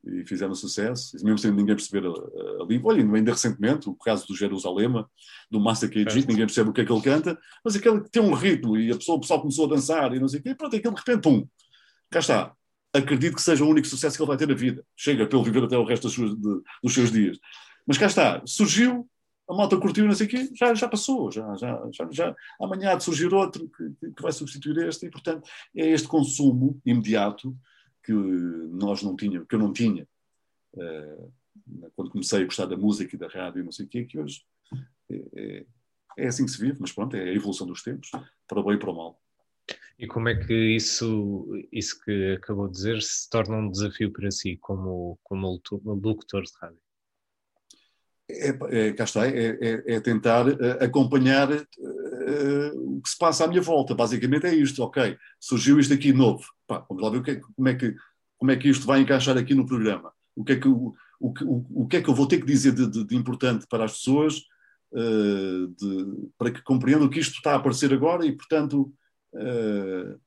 Speaker 2: e fizeram sucesso, mesmo sem ninguém perceber a, a língua. Olha, ainda recentemente, o caso do Jerusalema, do Massa KG, ninguém percebe o que é que ele canta, mas aquele que tem um ritmo e a pessoa, o pessoal começou a dançar e não sei o quê, pronto, aquele de repente, pum, cá está. Acredito que seja o único sucesso que ele vai ter na vida. Chega ele viver até o resto dos seus, de, dos seus dias. Mas cá está, surgiu, a malta curtiu não sei o quê, já, já passou, já, já, já, já amanhã há de surgir outro que, que vai substituir este, e portanto é este consumo imediato que nós não tínhamos, que eu não tinha uh, quando comecei a gostar da música e da rádio e não sei o quê, que hoje é, é, assim que se vive, mas pronto, é a evolução dos tempos, para o bem e para o mal.
Speaker 1: E como é que isso, isso que acabou de dizer se torna um desafio para si como, como locutor de rádio?
Speaker 2: É, é, cá está, é, é, é tentar acompanhar uh, o que se passa à minha volta. Basicamente é isto, ok, surgiu isto aqui novo. Pá, vamos lá ver o que, como, é que, como é que isto vai encaixar aqui no programa. O que é que, o, o, o, o que, é que eu vou ter que dizer de, de, de importante para as pessoas uh, de, para que compreendam que isto está a aparecer agora e, portanto,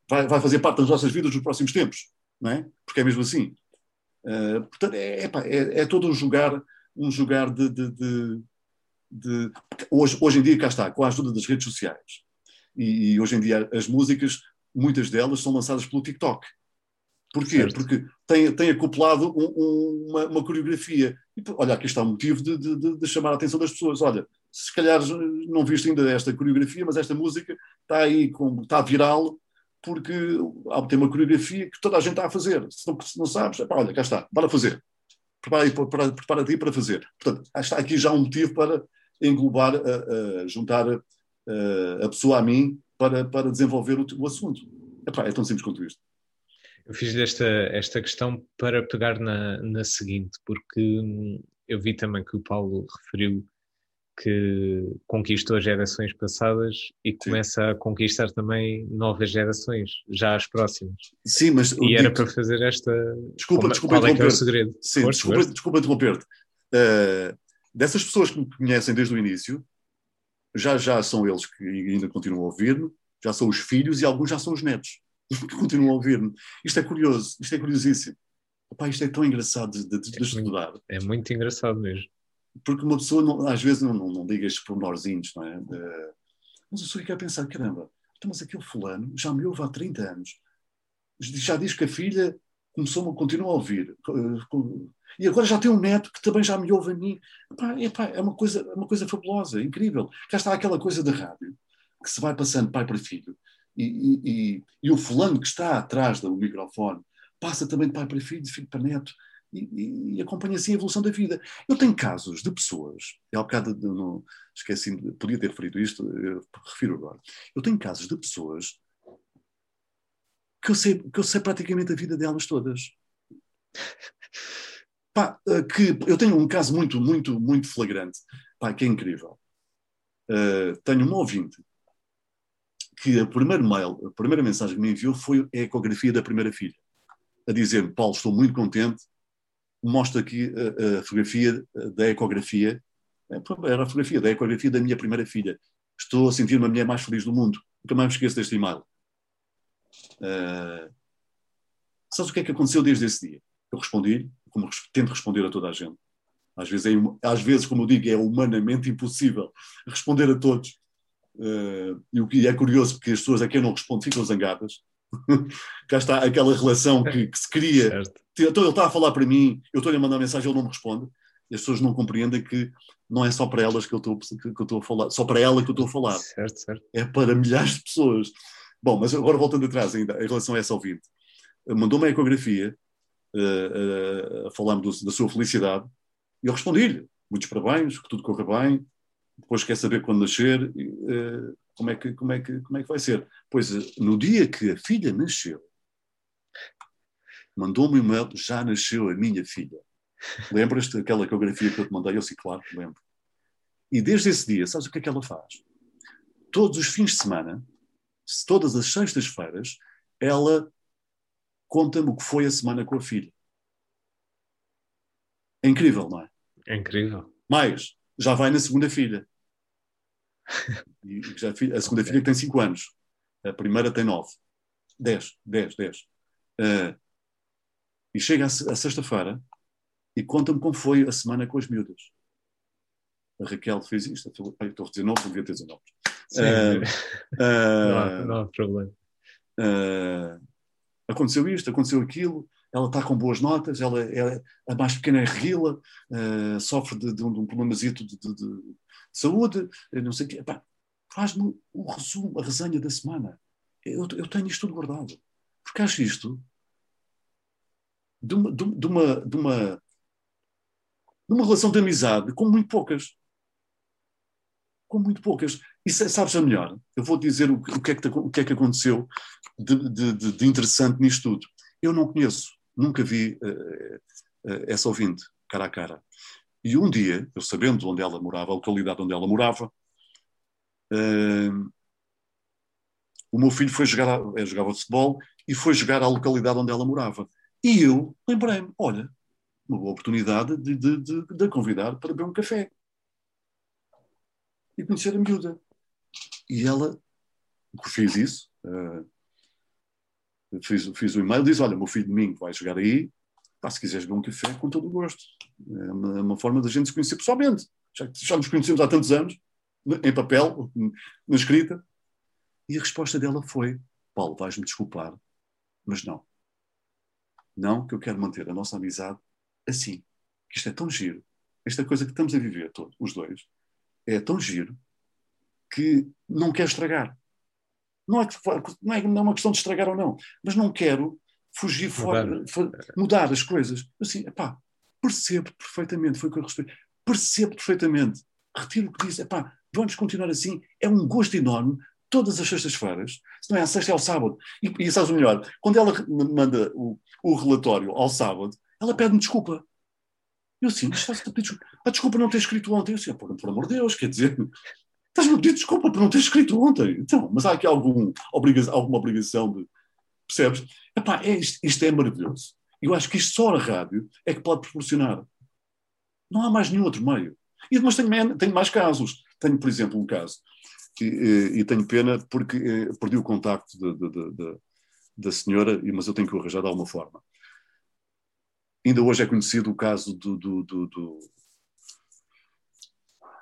Speaker 2: vai, vai fazer parte das nossas vidas nos próximos tempos, não é? Porque é mesmo assim. portanto, é, é, é todo um jogar um jogar de, de, hoje, hoje em dia cá está, com a ajuda das redes sociais. E, e, hoje em dia as músicas, muitas delas são lançadas pelo TikTok. Porquê? Certo. Porque tem, tem acoplado um, um, uma, uma, coreografia. E, olha, aqui está o motivo de, de, de, chamar a atenção das pessoas. Olha, se calhar não viste ainda esta coreografia, mas esta música está aí, com, está viral, porque tem uma coreografia que toda a gente está a fazer. Se não, se não sabes, epá, olha, cá está, bora fazer prepara-te prepara para fazer. Portanto, está aqui já um motivo para englobar, uh, uh, juntar uh, a pessoa a mim para, para desenvolver o, o assunto. Epá, é tão simples quanto isto.
Speaker 1: Eu fiz esta, esta questão para pegar na, na seguinte, porque hum, eu vi também que o Paulo referiu que conquistou gerações passadas e começa Sim. a conquistar também novas gerações, já as próximas.
Speaker 2: Sim, mas.
Speaker 1: E era para fazer esta.
Speaker 2: Desculpa,
Speaker 1: Como,
Speaker 2: desculpa qual
Speaker 1: é que é segredo?
Speaker 2: Sim, Força, desculpa, desculpa interromper-te. Uh, dessas pessoas que me conhecem desde o início, já já são eles que ainda continuam a ouvir-me, já são os filhos e alguns já são os netos que continuam a ouvir-me. Isto é curioso, isto é curiosíssimo. Opa, isto é tão engraçado de, de, de é estudar.
Speaker 1: Muito, é muito engraçado mesmo
Speaker 2: porque uma pessoa não, às vezes não, não, não liga estes pormenorzinhos, não é? De, mas a pessoa fica a pensar, caramba, então, mas aquele fulano já me ouve há 30 anos, já diz que a filha começou continua a ouvir, e agora já tem um neto que também já me ouve a mim. Epá, epá, é uma coisa, é uma coisa fabulosa, incrível. Cá está aquela coisa da rádio, que se vai passando pai para filho, e, e, e, e o fulano que está atrás do microfone passa também de pai para filho, de filho para neto e, e acompanha assim a evolução da vida. Eu tenho casos de pessoas, há um bocado não, esqueci, podia ter referido isto, refiro agora. Eu tenho casos de pessoas que eu sei, que eu sei praticamente a vida delas todas. Pá, eh, que eu tenho um caso muito, muito, muito flagrante, pá, que é incrível. Uh, tenho um ouvinte que a primeira mail, a primeira mensagem que me enviou foi a ecografia da primeira filha, a dizer Paulo, estou muito contente, mostra aqui a, a fotografia da ecografia, é, era a fotografia da ecografia da minha primeira filha. Estou a sentir-me a mulher mais feliz do mundo. Nunca mais me esqueço deste e-mail. Uh, sabes o que é que aconteceu desde esse dia? Eu respondi, como tento responder a toda a gente. Às vezes, é, às vezes, como eu digo, é humanamente impossível responder a todos. Uh, e o que é curioso, porque as pessoas a quem eu não respondo ficam zangadas. Cá está aquela relação que, que se cria. Certo. Então ele está a falar para mim, eu estou-lhe a mandar mensagem, ele não me responde. E as pessoas não compreendem que não é só para elas que eu estou, que, que eu estou a falar, só para ela que eu estou a falar.
Speaker 1: Certo, certo.
Speaker 2: É para milhares de pessoas. Bom, mas agora voltando atrás ainda, em relação a essa ouvinte, mandou-me a ecografia, uh, uh, a falar-me da sua felicidade, e eu respondi-lhe, muitos parabéns, que tudo corra bem, depois quer saber quando nascer, uh, como, é que, como, é que, como é que vai ser. Pois, no dia que a filha nasceu, mandou-me um e-mail, já nasceu a minha filha. Lembras-te daquela ecografia que eu te mandei? Eu sim, claro, lembro. E desde esse dia, sabes o que é que ela faz? Todos os fins de semana, todas as sextas-feiras, ela conta-me o que foi a semana com a filha. É incrível, não é?
Speaker 1: É incrível.
Speaker 2: Mais, já vai na segunda filha. Já, a segunda filha tem 5 anos. A primeira tem 9. 10, 10, 10. Uh, e chega a, a sexta-feira e conta-me como foi a semana com as miúdas. A Raquel fez isto. Estou a dizer nomes, não devia ter dizer nomes. Uh,
Speaker 1: uh, não, há, não há problema.
Speaker 2: Uh, aconteceu isto, aconteceu aquilo, ela está com boas notas, ela é a mais pequena é reguila, sofre de, de, um, de um problemazito de, de, de, saúde, não sei o quê. Faz-me o resumo, a resenha da semana. Eu, eu, tenho isto tudo guardado. Porque acho isto de uma, de, uma, de, uma, de uma relação de amizade com muito poucas. Com muito poucas. E sabes a melhor? Eu vou dizer o, o, que, é que, o que é que aconteceu de, de, de, interessante nisto tudo. Eu não conheço, nunca vi uh, uh, essa ouvinte, cara a cara. E um dia, eu sabendo onde ela morava, a localidade onde ela morava, uh, o meu filho foi jogar, a, jogava futebol e foi jogar à localidade onde ela morava. E eu lembrei-me, olha, uma boa oportunidade de, de, de, de, a convidar para beber um café. E conhecer a miúda. E ela fez isso, uh, fiz, fiz o e-mail, diz, olha, meu filho domingo vai jogar aí, pá, se quiseres beber um café, com todo o gosto. É uma, é uma forma da gente se conhecer pessoalmente. Já, já nos conhecemos há tantos anos, em papel, na escrita. E a resposta dela foi, Paulo, vais-me desculpar, mas não. Não, que eu quero manter a nossa amizade assim. Que isto é tão giro. Esta coisa que estamos a viver todos, os dois, é tão giro que não quero estragar. Não é, não, é, não é uma questão de estragar ou não, mas não quero fugir mudar. fora, mudar as coisas. Assim, epá, percebo perfeitamente, foi o que eu respeito, percebo perfeitamente, retiro o que disse, epá, vamos continuar assim, é um gosto enorme, todas as sextas-feiras, se não é a sexta, é ao sábado. E, e sabes o melhor, quando ela manda o, o relatório ao sábado, ela pede-me desculpa. Eu assim, estás a pedir desculpa. A desculpa não ter escrito ontem. Eu assim, por, por amor de Deus, quer dizer, estás-me a pedir desculpa por não ter escrito ontem. Então, mas há aqui algum, obriga alguma obrigação de. Percebes? Epá, é, isto, isto é maravilhoso. Eu acho que isto só a rádio é que pode proporcionar. Não há mais nenhum outro meio. E, mas tenho, tenho mais casos. Tenho, por exemplo, um caso, e, e tenho pena porque eh, perdi o contacto da senhora, mas eu tenho que o arranjar de alguma forma. Ainda hoje é conhecido o caso do. do, do, do...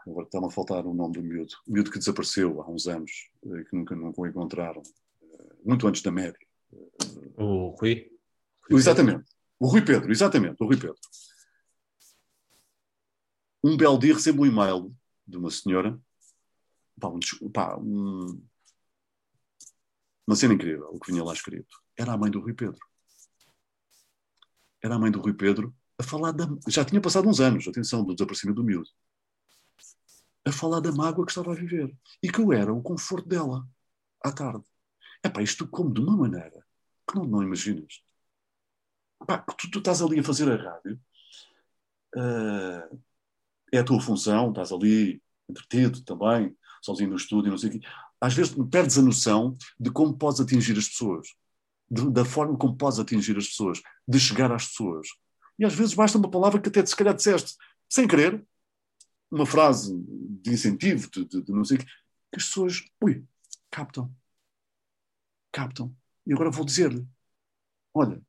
Speaker 2: Agora está-me a faltar o nome do miúdo. O miúdo que desapareceu há uns anos, eh, que nunca, nunca o encontraram, eh, muito antes da média.
Speaker 1: O Rui?
Speaker 2: Rui exatamente. O Rui Pedro, exatamente, o Rui Pedro. Um belo dia recebo um e-mail de uma senhora, pá, um, pá, um, uma cena incrível, o que vinha lá escrito. Era a mãe do Rui Pedro era a mãe do Rui Pedro, a falar da. Já tinha passado uns anos, atenção, do desaparecimento do miúdo. A falar da mágoa que estava a viver. E que eu era o conforto dela, à tarde. É pá, isto como de uma maneira que não, não imaginas. Pá, tu, tu estás ali a fazer a rádio, uh, é a tua função, estás ali entretido também, sozinho no estúdio, não sei o quê. às vezes perdes a noção de como podes atingir as pessoas, de, da forma como podes atingir as pessoas, de chegar às pessoas. E às vezes basta uma palavra que até se calhar disseste, sem querer, uma frase de incentivo, de, de, de não sei o que, que as pessoas, ui, captam. Captam. E agora vou dizer-lhe: olha,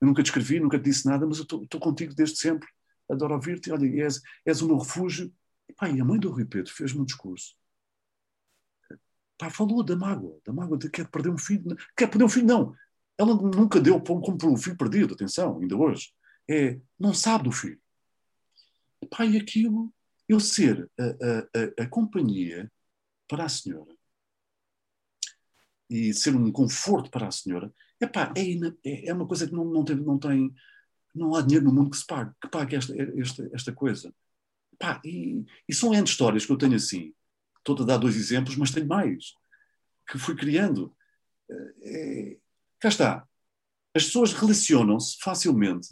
Speaker 2: eu nunca te escrevi, nunca te disse nada, mas eu estou contigo desde sempre, adoro ouvir-te, olha, és, és o meu refúgio. E, pá, e a mãe do Rui Pedro fez-me um discurso. Pá, falou da mágoa, da mágoa de quer perder um filho. Quer perder um filho, não. Ela nunca deu como por um filho perdido, atenção, ainda hoje. É, não sabe do filho. Pá, e aquilo, eu ser a, a, a, a companhia para a senhora e ser um conforto para a senhora, é, é, é uma coisa que não, não, tem, não tem, não há dinheiro no mundo que se pague, que pague esta, esta, esta coisa. E, e são N histórias que eu tenho assim. Estou a dar dois exemplos, mas tenho mais, que fui criando. É, cá está. As pessoas relacionam-se facilmente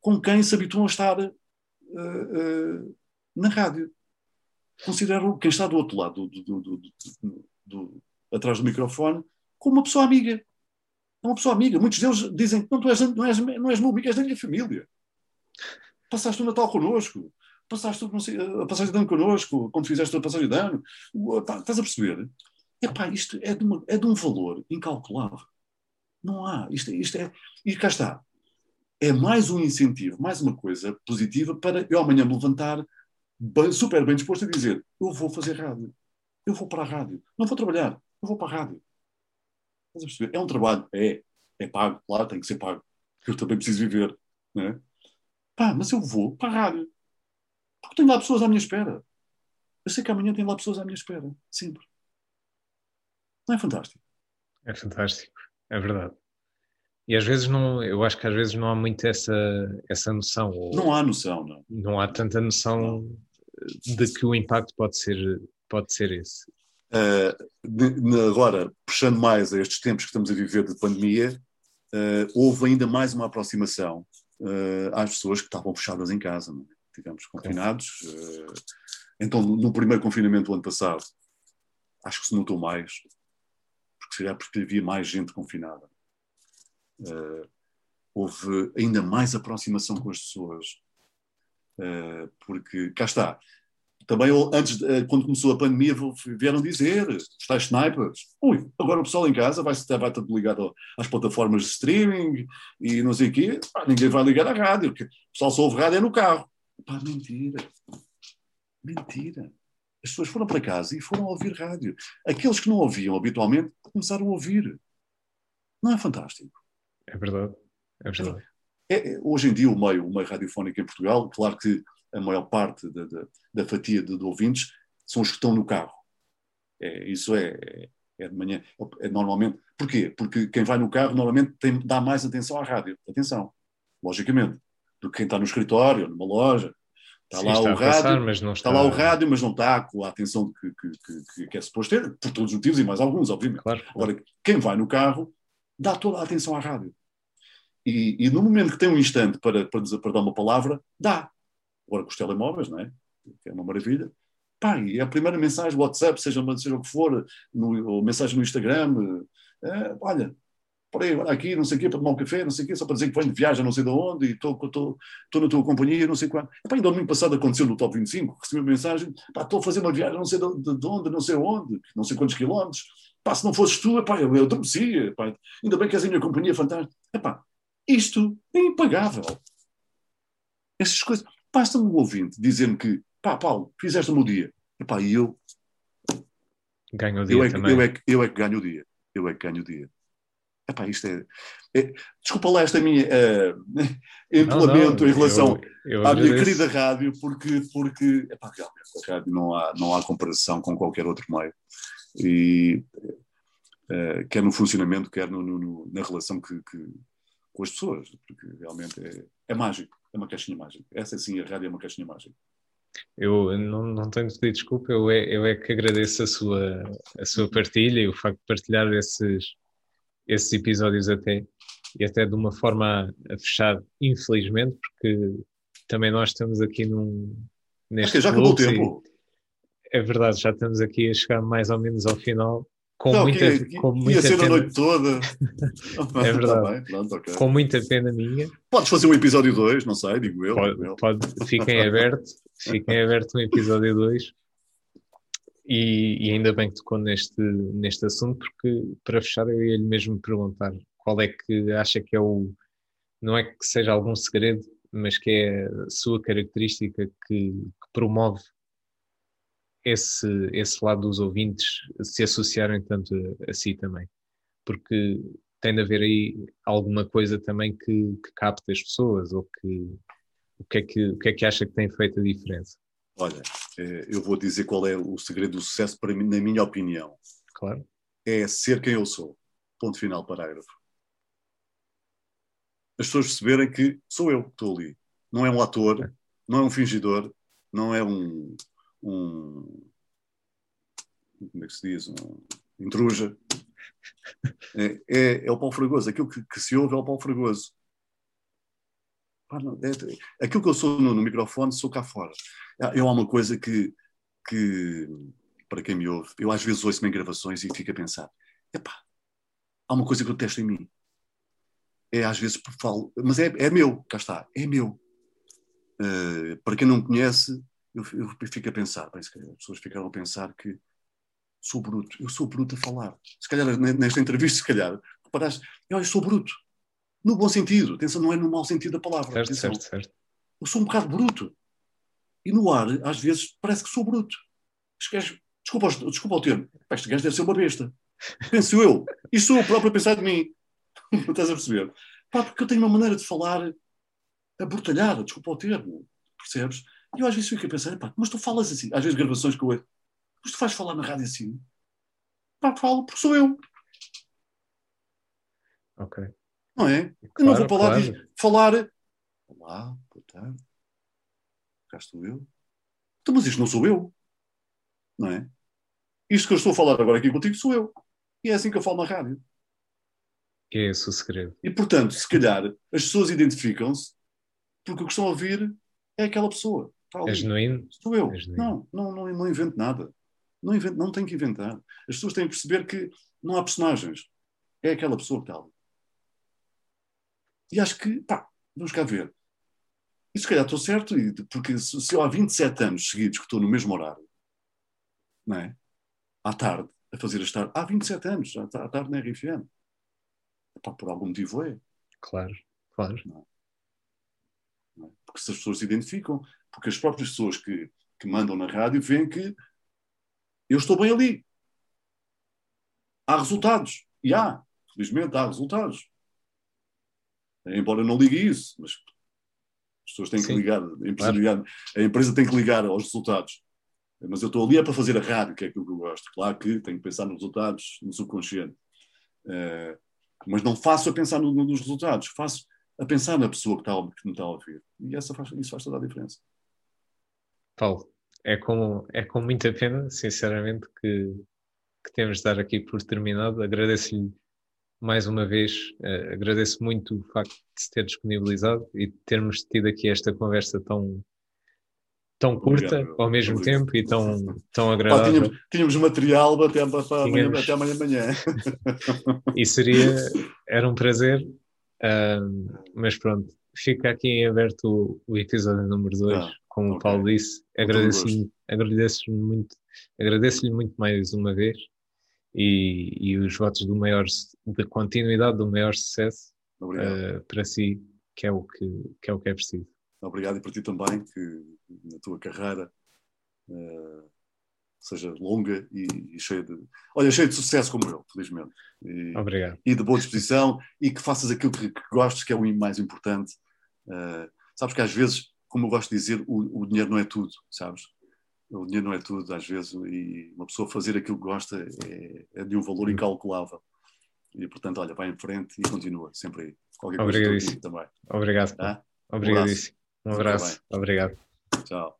Speaker 2: com quem se habituam a estar uh, uh, na rádio. Considero quem está do outro lado do, do, do, do atrás do microfone, como uma pessoa amiga. É uma pessoa amiga. Muitos deles dizem que não, tu és, não, és, não és meu amigo, és da minha família. Passaste o Natal connosco, passaste a passagem de ano connosco, quando fizeste a passagem de ano. Estás a perceber? Epá, isto é de, uma, é de um valor incalculável. Não há. Isto, isto é. E cá está. É mais um incentivo, mais uma coisa positiva para eu amanhã me levantar bem, super bem disposto a dizer: eu vou fazer rádio. Eu vou para a rádio. Não vou trabalhar eu vou para a rádio. É um trabalho, é, é pago, claro, tem que ser pago. Eu também preciso viver. Né? Pá, mas eu vou para a rádio. Porque tenho lá pessoas à minha espera. Eu sei que amanhã tem lá pessoas à minha espera. Sempre. Não é fantástico?
Speaker 1: É fantástico, é verdade. E às vezes não, eu acho que às vezes não há muito essa, essa noção.
Speaker 2: não há noção, não.
Speaker 1: Não há tanta noção não. de que o impacto pode ser, pode ser esse.
Speaker 2: Uh, de, agora, puxando mais a estes tempos que estamos a viver de pandemia, uh, houve ainda mais uma aproximação uh, às pessoas que estavam fechadas em casa. Não é? Tivemos confinados. então, no primeiro confinamento do ano passado, acho que se notou mais, porque seria porque havia mais gente confinada. houve ainda mais aproximação com as pessoas, porque cá está também antes, quando começou a pandemia, vieram dizer, os tais snipers, ui, agora o pessoal em casa vai, vai estar ligado às plataformas de streaming e não sei o quê, ninguém vai ligar à rádio, o pessoal só ouve rádio é no carro. Pá, mentira. Mentira. As pessoas foram para casa e foram ouvir rádio. Aqueles que não ouviam habitualmente começaram a ouvir. Não é fantástico?
Speaker 1: É verdade. É verdade.
Speaker 2: É, é, hoje em dia, o meio, o meio radiofónico em Portugal, claro que a maior parte da, da, da fatia de, de, ouvintes são os que estão no carro. É, isso é, é de manhã. É, normalmente. Porquê? Porque quem vai no carro normalmente tem, dá mais atenção à rádio. Atenção, logicamente. Do que quem está no escritório, numa loja. Está Sim, lá está o rádio, passar, mas não está... está... lá o rádio, mas não está com a atenção que, que, que, que é suposto ter, por todos os motivos e mais alguns, obviamente. Claro. Agora, quem vai no carro dá toda a atenção à rádio. E, e no momento que tem um instante para, para, para dar uma palavra, dá agora com os telemóveis, não é? Que é uma maravilha. Pá, e a primeira mensagem, WhatsApp, seja, seja o que for, no, ou mensagem no Instagram, é, olha, por aí, aqui, não sei o quê, para tomar um café, não sei o quê, só para dizer que venho de viagem, não sei de onde, e estou na tua companhia, não sei quando. Epá, ainda domingo passado aconteceu no Top 25, recebi uma mensagem, pá, estou a fazer uma viagem, não sei de, de, de, onde, não sei onde, não sei quantos quilómetros, pá, se não fosses tu, epá, eu, eu adormecia, epá, ainda bem que és a minha companhia fantástica. Epá, isto é impagável. Essas coisas. Basta-me um ouvinte dizer-me que, pá, Paulo, fizeste o meu dia. E pá, e eu.
Speaker 1: Ganho o dia
Speaker 2: eu é,
Speaker 1: também.
Speaker 2: Eu é, que, eu é que ganho o dia. Eu é que ganho o dia. Epá, isto é, é, desculpa lá esta minha uh, entolamento em relação eu, eu à minha querida rádio, porque, porque epá, realmente a rádio não há, não há comparação com qualquer outro meio. E uh, quer no funcionamento, quer no, no, na relação que, que, com as pessoas, porque realmente é, é mágico é uma caixinha mágica. Essa sim, a rádio é uma caixinha mágica.
Speaker 1: Eu não, não tenho de pedir desculpa, eu é, eu é que agradeço a sua, a sua partilha e o facto de partilhar esses, esses episódios até, e até de uma forma a fechar, infelizmente, porque também nós estamos aqui num.
Speaker 2: Neste Acho que já acabou o tempo.
Speaker 1: é verdade, já estamos aqui a chegar mais ou menos ao final. Com
Speaker 2: Não,
Speaker 1: muita,
Speaker 2: que,
Speaker 1: com
Speaker 2: ia
Speaker 1: muita
Speaker 2: ser
Speaker 1: pena,
Speaker 2: a noite toda.
Speaker 1: É verdade.
Speaker 2: Tá bem, pronto, ok.
Speaker 1: com muita pena minha.
Speaker 2: Podes fazer um episódio 2, não sei, digo eu. digo eu.
Speaker 1: Pode, pode, fiquem abertos, fiquem abertos no episódio 2. E, e ainda bem que tocou neste, neste assunto, porque para fechar eu ia lhe mesmo perguntar qual é que acha que é o. Não é que seja algum segredo, mas que é a sua característica que, que promove esse, esse lado dos ouvintes se associarem tanto a, a si também. Porque tem de haver aí alguma coisa também que, que capte as pessoas, ou que o que, é que o que é que acha que tem feito a diferença?
Speaker 2: Olha, eu vou dizer qual é o segredo do sucesso para mim, na minha opinião.
Speaker 1: Claro.
Speaker 2: É ser quem eu sou. Ponto final, parágrafo. As pessoas perceberem que sou eu que estou ali. Não é um ator, não é um fingidor, não é um, um como é que se diz? Um intruja. É, é, é o Paulo Fragoso. Aquilo que, que se ouve é o Paulo Fragoso. Não, é- aquilo que eu sou no, no microfone, sou cá fora. Há- Eu há uma coisa que, que, para quem me ouve, eu às vezes ouço-me em gravações e fico a pensar: epá, há uma coisa que eu testo em mim. É às vezes falo, mas é, é meu, cá está, é meu. Eh, para quem não me conhece, eu, eu fico a pensar, as pessoas ficaram a pensar que sou bruto, eu sou bruto a falar. Se calhar nesta entrevista, se calhar, reparaste, eu sou bruto. No bom sentido, atenção, não é no mau sentido da palavra.
Speaker 1: Certo,
Speaker 2: atenção.
Speaker 1: certo, certo.
Speaker 2: Eu sou um bocado bruto. E no ar, às vezes, parece que sou bruto. Desculpa, desculpa o termo. Este gajo deve ser uma besta. Penso eu. E sou eu próprio a pensar de mim. Não estás a perceber? Pá, porque eu tenho uma maneira de falar abrutalhada, desculpa o termo. Percebes? E eu às vezes fico a pensar, pá, mas tu falas assim. Às vezes gravações que eu ouço. Mas tu fazes falar na rádio assim? Pá, falo porque sou eu.
Speaker 1: Ok.
Speaker 2: Não é? Eu não
Speaker 1: Claro,
Speaker 2: vou para lá
Speaker 1: claro.
Speaker 2: diz- falar. Olá, boa tarde. Cá estou eu. Então, mas isto não sou eu. Não é? Isto que eu estou a falar agora aqui contigo sou eu. E é assim que eu falo na rádio.
Speaker 1: É esse o segredo.
Speaker 2: E, portanto, se calhar, as pessoas identificam-se porque o que estão a ouvir é aquela pessoa. Está ali.
Speaker 1: É genuíno?
Speaker 2: Sou eu.
Speaker 1: É.
Speaker 2: Não, não, não, não invento nada. Não, invento, não tenho que inventar. As pessoas têm que perceber que não há personagens. É aquela pessoa que está ali. E acho que, pá, vamos cá ver. E se calhar estou certo, porque se, se eu há 27 anos seguidos que estou no mesmo horário, não é? À tarde, a fazer as tardes, há 27 anos, à à tarde na RFM. Pá, por algum motivo é.
Speaker 1: Claro, claro.
Speaker 2: não é? Porque se as pessoas se identificam, porque as próprias pessoas que, que mandam na rádio veem que eu estou bem ali. Há resultados. E há. Felizmente há resultados. Embora eu não ligue isso, mas as pessoas têm que
Speaker 1: Sim,
Speaker 2: ligar, a empresa, ligar- a empresa tem que ligar aos resultados. Mas eu estou ali é para fazer a rádio, que é aquilo que eu gosto. Claro que tenho que pensar nos resultados, no subconsciente. Eh, mas não faço a pensar no- no- nos resultados, faço a pensar na pessoa que, está, que me está a ouvir. E essa faz, isso faz toda a diferença.
Speaker 1: Paulo, é com, é com muita pena, sinceramente, que, que temos de dar aqui por terminado. Agradeço-lhe mais uma vez, eh, agradeço muito o facto de se ter disponibilizado e de termos tido aqui esta conversa tão, tão curta
Speaker 2: Obrigado.
Speaker 1: ao mesmo
Speaker 2: Obrigado.
Speaker 1: tempo e tão, tão
Speaker 2: Pá,
Speaker 1: agradável.
Speaker 2: tínhamos, tínhamos material até, para, amanhã, até amanhã manhã.
Speaker 1: E seria, era um prazer, mas pronto, fica aqui em aberto o, o episódio número 2,
Speaker 2: Ah,
Speaker 1: como o
Speaker 2: ok.
Speaker 1: Paulo disse. Agradeço-lhe agradeço muito, agradeço-lhe muito mais uma vez e, e os votos do maior, da continuidade do maior sucesso ah, para si, que é o que, que é o que é preciso.
Speaker 2: Obrigado e para ti também, que na tua carreira eh, seja longa e, e cheia de. Olha, cheia de sucesso como eu, felizmente. E,
Speaker 1: Obrigado.
Speaker 2: e de boa disposição e que faças aquilo que, que gostes, que é o mais importante. Eh, sabes que às vezes, como eu gosto de dizer, o, o dinheiro não é tudo, sabes? O dinheiro não é tudo, às vezes, e uma pessoa fazer aquilo que gosta é, é de um valor incalculável. E portanto, olha, vai em frente e continua, sempre aí. Qualquer coisa também.
Speaker 1: Obrigado.
Speaker 2: Tá?
Speaker 1: Obrigadíssimo. Um
Speaker 2: Fica
Speaker 1: abraço. Obrigado.
Speaker 2: Tchau.